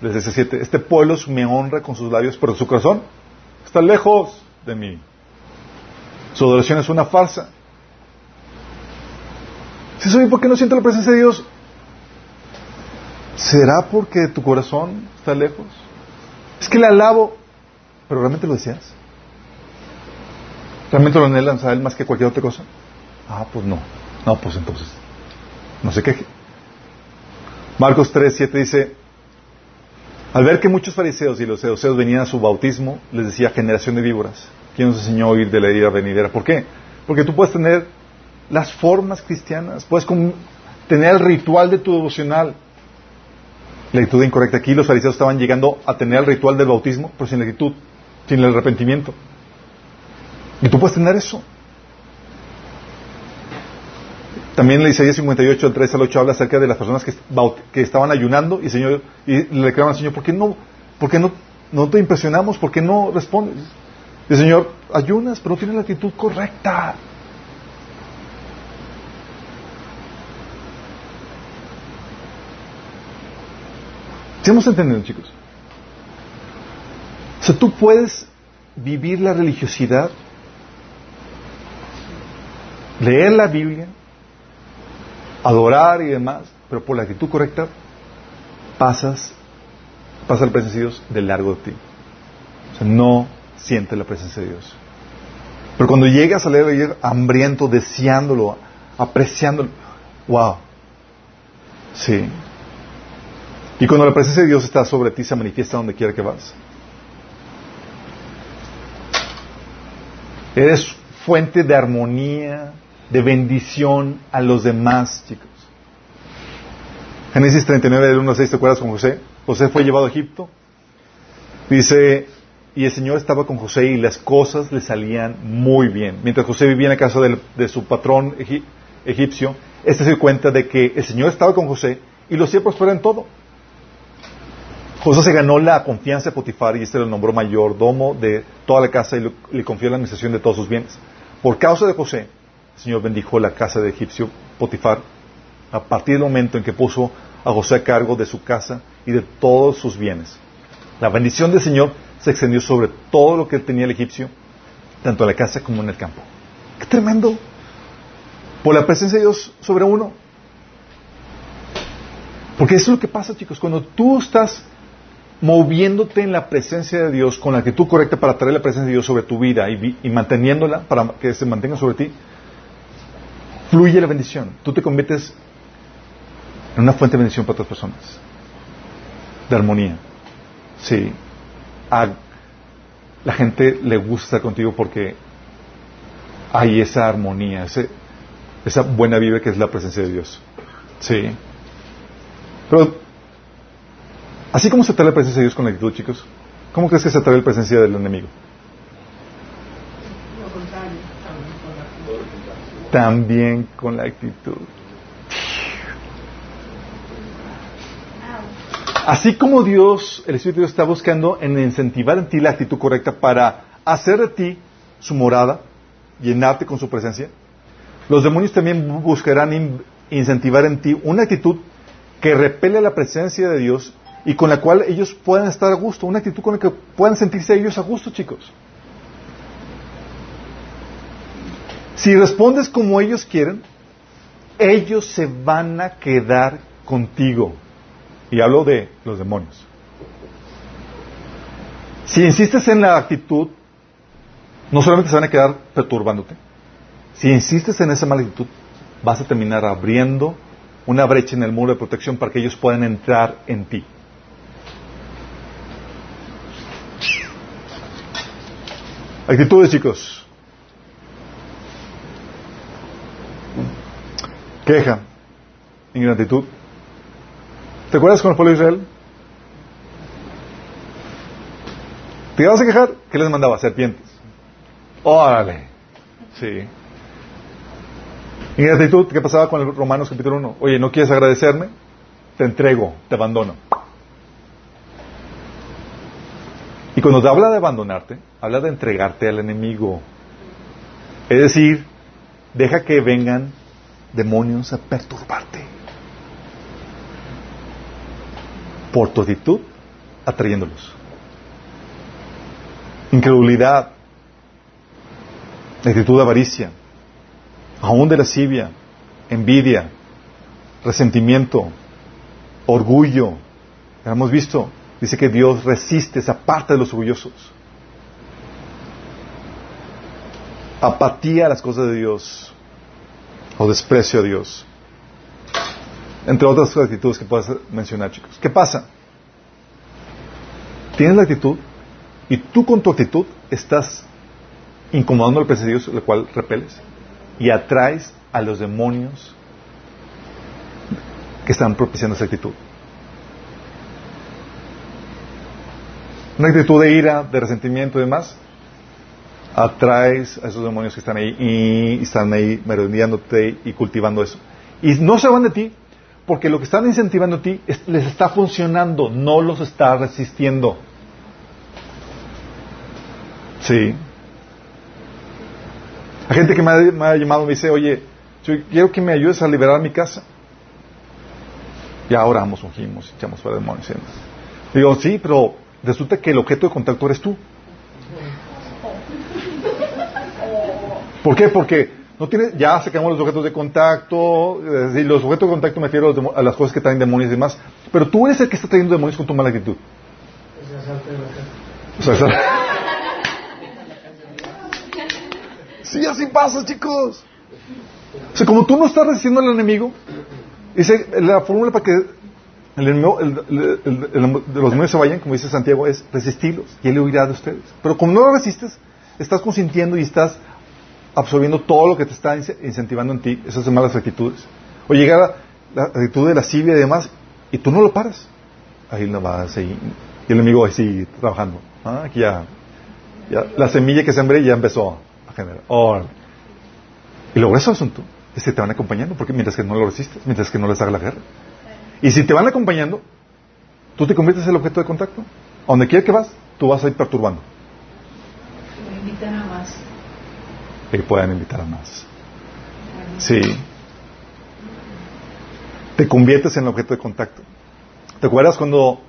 desde ese 7, este pueblo me honra con sus labios, pero su corazón está lejos de mí. Su adoración es una farsa. Si soy, ¿por qué no siento la presencia de Dios? ¿Será porque tu corazón está lejos? Es que le alabo, pero ¿realmente lo deseas? ¿Realmente lo anhelas a más que cualquier otra cosa? Ah, pues no. No, pues entonces, no se queje. Marcos 3, 7 dice, al ver que muchos fariseos y los seduceos venían a su bautismo, les decía generación de víboras. ¿Quién nos enseñó a oír de la ira venidera? ¿Por qué? Porque tú puedes tener las formas cristianas, puedes tener el ritual de tu devocional. La actitud incorrecta. Aquí los fariseos estaban llegando a tener el ritual del bautismo, pero sin la actitud, sin el arrepentimiento. Y tú puedes tener eso. También en Isaías 58, del 3 al 8, habla acerca de las personas que, estaban ayunando y, señor, y le reclaman al Señor, ¿por qué, no, por qué no, no te impresionamos? ¿Por qué no respondes? Y el Señor, ayunas, pero no tienes la actitud correcta. ¿Estamos entendiendo, chicos? O sea, tú puedes vivir la religiosidad, leer la Biblia, adorar y demás, pero por la actitud correcta pasas, pasa la presencia de Dios de largo de ti. O sea, no sientes la presencia de Dios. Pero cuando llegas a leer hambriento, deseándolo, apreciándolo, wow, sí, y cuando la presencia de Dios está sobre ti, se manifiesta donde quiera que vas. Eres fuente de armonía, de bendición a los demás, chicos. Génesis 39, del 1 al 6, ¿te acuerdas con José? José fue llevado a Egipto. Dice y el Señor estaba con José y las cosas le salían muy bien. Mientras José vivía en la casa de su patrón egipcio, este se dio cuenta de que el Señor estaba con José y lo hacía prosperar en todo. José se ganó la confianza de Potifar y este lo nombró mayordomo de toda la casa y le confió la administración de todos sus bienes. Por causa de José, el Señor bendijo la casa de egipcio Potifar a partir del momento en que puso a José a cargo de su casa y de todos sus bienes. La bendición del Señor se extendió sobre todo lo que tenía el egipcio, tanto en la casa como en el campo. ¡Qué tremendo! Por la presencia de Dios sobre uno. Porque eso es lo que pasa, chicos. Cuando tú estás moviéndote en la presencia de Dios con la actitud correcta para traer la presencia de Dios sobre tu vida y, manteniéndola para que se mantenga sobre ti, fluye la bendición. Tú te conviertes en una fuente de bendición para otras personas. De armonía. Sí. A la gente le gusta contigo porque hay esa armonía, esa buena vida que es la presencia de Dios. Sí. Pero, así como se trae la presencia de Dios con la actitud, chicos, ¿cómo crees que se trae la presencia del enemigo? También con la actitud. Así como Dios, el Espíritu Dios está buscando en incentivar en ti la actitud correcta para hacer de ti su morada, llenarte con su presencia, los demonios también buscarán incentivar en ti una actitud que repele la presencia de Dios y con la cual ellos puedan estar a gusto, una actitud con la que puedan sentirse ellos a gusto, chicos. Si respondes como ellos quieren, ellos se van a quedar contigo. Y hablo de los demonios. Si insistes en la actitud, no solamente se van a quedar perturbándote, si insistes en esa mala actitud, vas a terminar abriendo una brecha en el muro de protección para que ellos puedan entrar en ti. Actitudes, chicos. Queja, ingratitud, ¿Te acuerdas con el pueblo de Israel? ¿Te ibas a quejar? ¿Qué les mandaba? Serpientes. Órale. Sí. Ingratitud, ¿qué pasaba con el Romanos capítulo 1? Oye, ¿no quieres agradecerme? Te entrego, te abandono. Y cuando te habla de abandonarte, habla de entregarte al enemigo. Es decir, deja que vengan demonios a perturbarte. por tu actitud atrayéndolos. Incredulidad, actitud de avaricia, aún de lascivia, envidia, resentimiento, orgullo. hemos visto, dice que Dios resiste esa parte de los orgullosos. Apatía a las cosas de Dios o desprecio a Dios entre otras actitudes que puedas mencionar, chicos. ¿Qué pasa? Tienes la actitud y tú con tu actitud estás incomodando al presencia de Dios, lo cual repeles, y atraes a los demonios que están propiciando esa actitud. Una actitud de ira, de resentimiento y demás, atraes a esos demonios que están ahí y están ahí merodeándote y cultivando eso. Y no se van de ti, porque lo que están incentivando a ti les está funcionando, no los está resistiendo. Sí. Hay gente que me ha, llamado me dice, oye, yo quiero que me ayudes a liberar mi casa. Ya oramos, ungimos, echamos fuera demonios. Digo, sí, pero resulta que el objeto de contacto eres tú. ¿Por qué? Porque no tiene, ya sacamos los objetos de contacto, y los objetos de contacto me refiero a, las cosas que traen demonios y demás, pero tú eres el que está trayendo demonios con tu mala actitud. *laughs* sí, así pasa, chicos. O sea, como tú no estás resistiendo al enemigo, dice, la fórmula para que el, de los demonios se vayan, como dice Santiago, es resistirlos y él huirá de ustedes. Pero como no lo resistes, estás consintiendo y estás absorbiendo todo lo que te está incentivando en ti, esas malas actitudes. O llegar a la actitud de la lascivia y demás, y tú no lo paras. Ahí no va a seguir. Y el enemigo va a seguir trabajando. Ah, aquí ya la semilla que sembré ya empezó a generar. Órale. Y grueso del asunto es que te van acompañando, porque mientras que no lo resistes, mientras que no les haga la guerra. Y si te van acompañando, tú te conviertes en el objeto de contacto. A donde quiera que vas, tú vas a ir perturbando. Me invitan a más. Y puedan invitar a más. Sí. Te conviertes en el objeto de contacto. ¿Te acuerdas cuando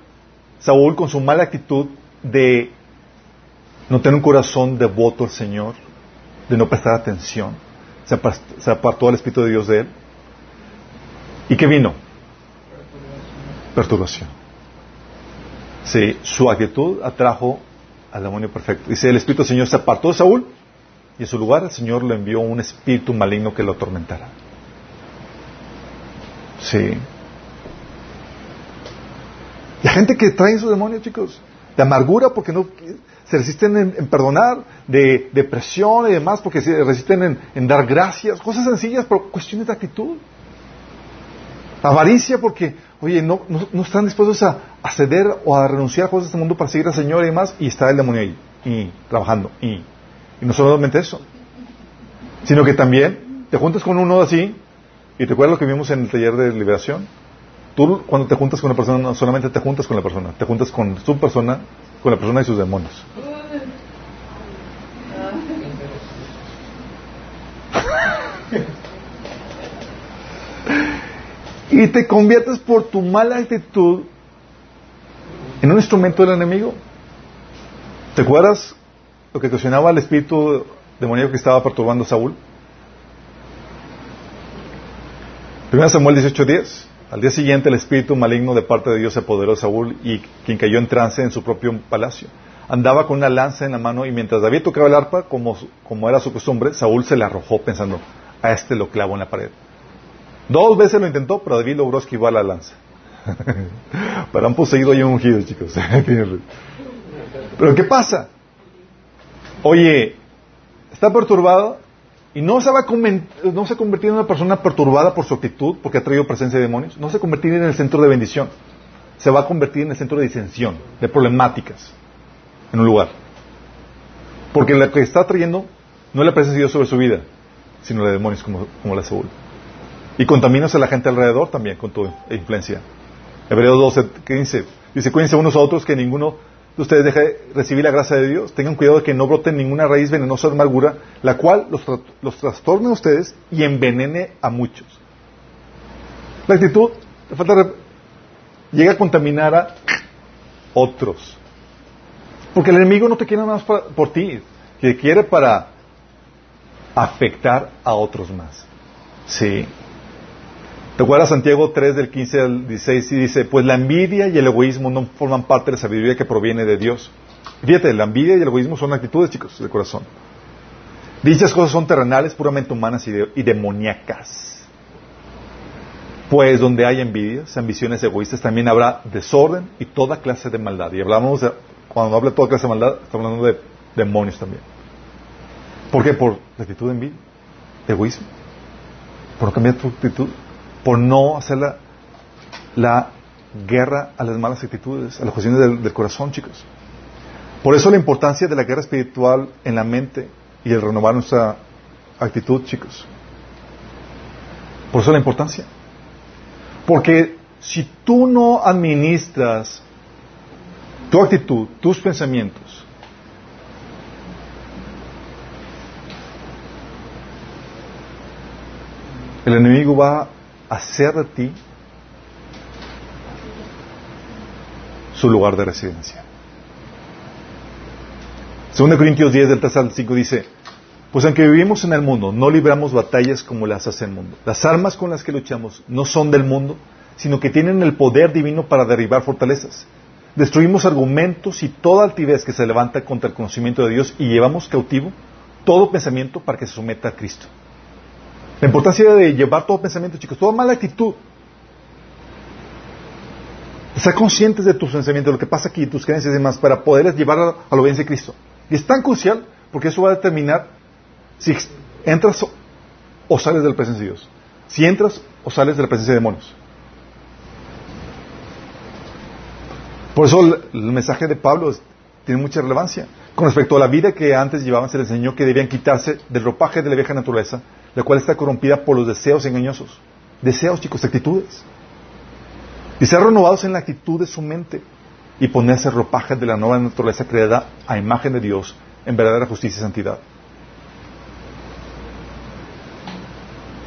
Saúl, con su mala actitud de no tener un corazón devoto al Señor, de no prestar atención, se, apar- se apartó el Espíritu de Dios de él? ¿Y qué vino? Perturbación. Sí, su actitud atrajo al demonio perfecto. Dice, el Espíritu del Señor se apartó de Saúl y en su lugar el Señor le envió un espíritu maligno que lo atormentara. Sí. La gente que trae esos demonios, chicos, de amargura porque no se resisten en, perdonar, de depresión y demás porque se resisten en, dar gracias, cosas sencillas, pero cuestiones de actitud. Avaricia porque, oye, no, no, están dispuestos a, a ceder o a renunciar a cosas de este mundo para seguir al Señor y demás, y está el demonio ahí, y trabajando, y, no solamente eso, sino que también te juntas con uno así, y te acuerdas lo que vimos en el taller de liberación. Tú cuando te juntas con una persona no solamente te juntas con la persona, te juntas con su persona, con la persona y sus demonios. y te conviertes por tu mala actitud en un instrumento del enemigo. ¿Te acuerdas lo que ocasionaba el espíritu demoníaco que estaba perturbando a Saúl? 1 Samuel 18:10. Al día siguiente el espíritu maligno de parte de Dios se apoderó de Saúl y quien cayó en trance en su propio palacio. Andaba con una lanza en la mano y mientras David tocaba el arpa, como, como era su costumbre, Saúl se la arrojó pensando, a este lo clavo en la pared. Dos veces lo intentó, pero David logró esquivar la lanza. *laughs* pero han poseído y un ungido, chicos. *laughs* pero ¿qué pasa? Oye, está perturbado y no se va a no se en una persona perturbada por su actitud, porque ha traído presencia de demonios. No se ha convertido en el centro de bendición. Se va a convertir en el centro de disensión, de problemáticas, en un lugar. Porque lo que está trayendo no es la presencia de Dios sobre su vida, sino la de demonios como, como la Saúl. Y contaminas a la gente alrededor también con tu influencia. Hebreos 12, 15. Dice, cuídense unos a otros que ninguno ustedes deje de recibir la gracia de Dios. Tengan cuidado de que no brote ninguna raíz venenosa de amargura, la cual los, tra- los trastorne a ustedes y envenene a muchos. La actitud, te falta rep- llega a contaminar a otros. Porque el enemigo no te quiere más por ti, te quiere para afectar a otros más. Sí. ¿Te acuerdas Santiago 3 del 15 al 16 y dice, pues la envidia y el egoísmo no forman parte de la sabiduría que proviene de Dios? Fíjate, la envidia y el egoísmo son actitudes, chicos, del corazón. Dichas cosas son terrenales, puramente humanas y, de- y demoníacas. Pues donde hay envidias, ambiciones egoístas, también habrá desorden y toda clase de maldad. Y hablamos, de- cuando habla de toda clase de maldad, estamos hablando de demonios también. ¿Por qué? Por la actitud de envidia, egoísmo. Por cambiar tu actitud. Por no hacer la, la guerra a las malas actitudes, a las cuestiones del, corazón, chicos. Por eso la importancia de la guerra espiritual en la mente y el renovar nuestra actitud, chicos. Por eso la importancia. Porque si tú no administras tu actitud, tus pensamientos, el enemigo va hacer de ti su lugar de residencia. 2 Corintios 10 del 3 al 5 dice, pues aunque vivimos en el mundo, no libramos batallas como las hace el mundo. Las armas con las que luchamos no son del mundo, sino que tienen el poder divino para derribar fortalezas. Destruimos argumentos y toda altivez que se levanta contra el conocimiento de Dios y llevamos cautivo todo pensamiento para que se someta a Cristo. La importancia de llevar todo pensamiento, chicos, toda mala actitud. Estar conscientes de tus pensamientos, lo que pasa aquí, tus creencias y demás, para poderles llevar a, la obediencia de Cristo. Y es tan crucial porque eso va a determinar si entras o, sales de la presencia de Dios. Si entras o sales de la presencia de demonios. Por eso el, mensaje de Pablo tiene mucha relevancia. Con respecto a la vida que antes llevaban, se les enseñó que debían quitarse del ropaje de la vieja naturaleza, la cual está corrompida por los deseos engañosos. Deseos, chicos, actitudes. Y ser renovados en la actitud de su mente y ponerse ropaje de la nueva naturaleza creada a imagen de Dios en verdadera justicia y santidad.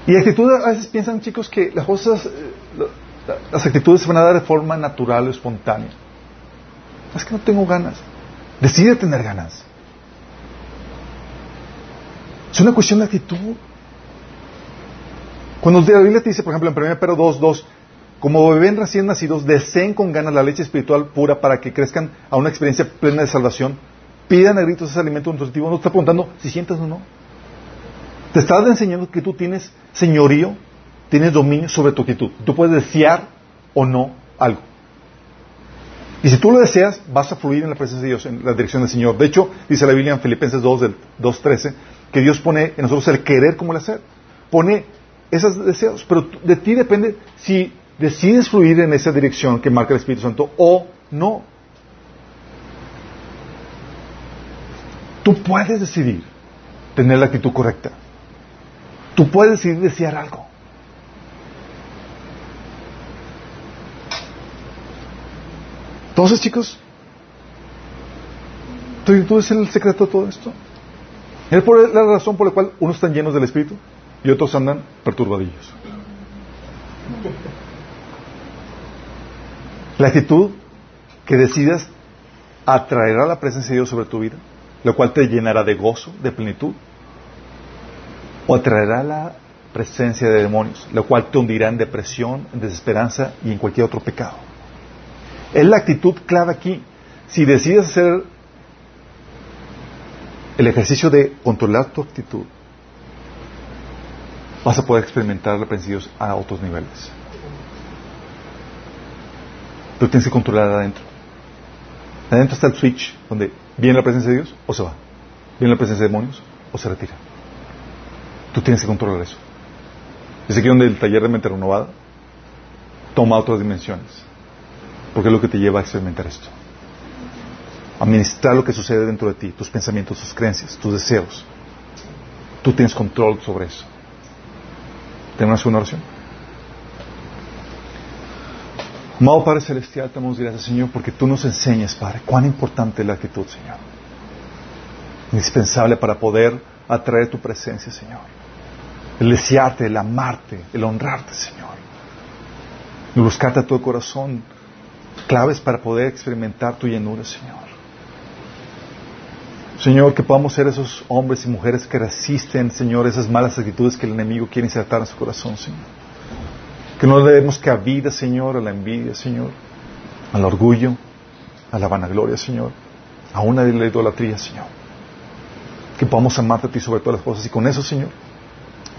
Y actitudes, a veces piensan, chicos, que las cosas, eh, las actitudes se van a dar de forma natural o espontánea. Es que no tengo ganas. Decide tener ganas. Es una cuestión de actitud. Cuando la Biblia te dice, por ejemplo, en 1 Pedro 2, 2, como bebés recién nacidos, deseen con ganas la leche espiritual pura para que crezcan a una experiencia plena de salvación, pidan a gritos ese alimento nutritivo. No te está preguntando si sientes o no. Te está enseñando que tú tienes señorío, tienes dominio sobre tu actitud. Tú puedes desear o no algo. Y si tú lo deseas, vas a fluir en la presencia de Dios, en la dirección del Señor. De hecho, dice la Biblia en Filipenses 2, del 2.13, que Dios pone en nosotros el querer como el hacer. Pone esos deseos, pero de ti depende si decides fluir en esa dirección que marca el Espíritu Santo o no. Tú puedes decidir tener la actitud correcta. Tú puedes decidir desear algo. Entonces, chicos, ¿tú, tú es el secreto de todo esto? Es por la razón por la cual unos están llenos del Espíritu y otros andan perturbadillos. La actitud que decidas atraerá la presencia de Dios sobre tu vida, lo cual te llenará de gozo, de plenitud, o atraerá la presencia de demonios, lo cual te hundirá en depresión, en desesperanza y en cualquier otro pecado. Es la actitud clave aquí. Si decides hacer el ejercicio de controlar tu actitud, vas a poder experimentar la presencia de Dios a otros niveles. Pero tienes que controlar adentro. Adentro está el switch donde viene la presencia de Dios o se va. Viene la presencia de demonios o se retira. Tú tienes que controlar eso. Es aquí donde el taller de mente renovada toma otras dimensiones. Porque es lo que te lleva a experimentar esto. Administrar lo que sucede dentro de ti, tus pensamientos, tus creencias, tus deseos. Tú tienes control sobre eso. ¿Tenemos una oración? Amado Padre Celestial, te damos gracias, Señor, porque tú nos enseñas, Padre, cuán importante es la actitud, Señor. Indispensable para poder atraer tu presencia, Señor. El desearte, el amarte, el honrarte, Señor. El buscarte a tu corazón claves para poder experimentar tu llenura, Señor. Señor, que podamos ser esos hombres y mujeres que resisten, Señor, esas malas actitudes que el enemigo quiere insertar en su corazón, Señor. Que no le demos cabida, Señor, a la envidia, Señor, al orgullo, a la vanagloria, Señor, a una de la idolatría, Señor. Que podamos amarte a ti sobre todas las cosas y con eso, Señor,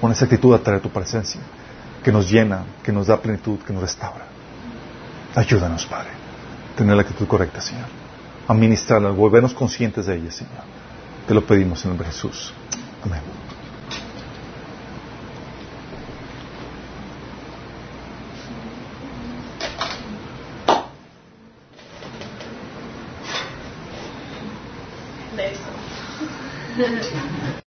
con esa actitud atraer tu presencia, que nos llena, que nos da plenitud, que nos restaura. Ayúdanos, Padre, a tener la actitud correcta, Señor. A ministrarla, a volvernos conscientes de ella, Señor. Te lo pedimos en el nombre de Jesús. Amén.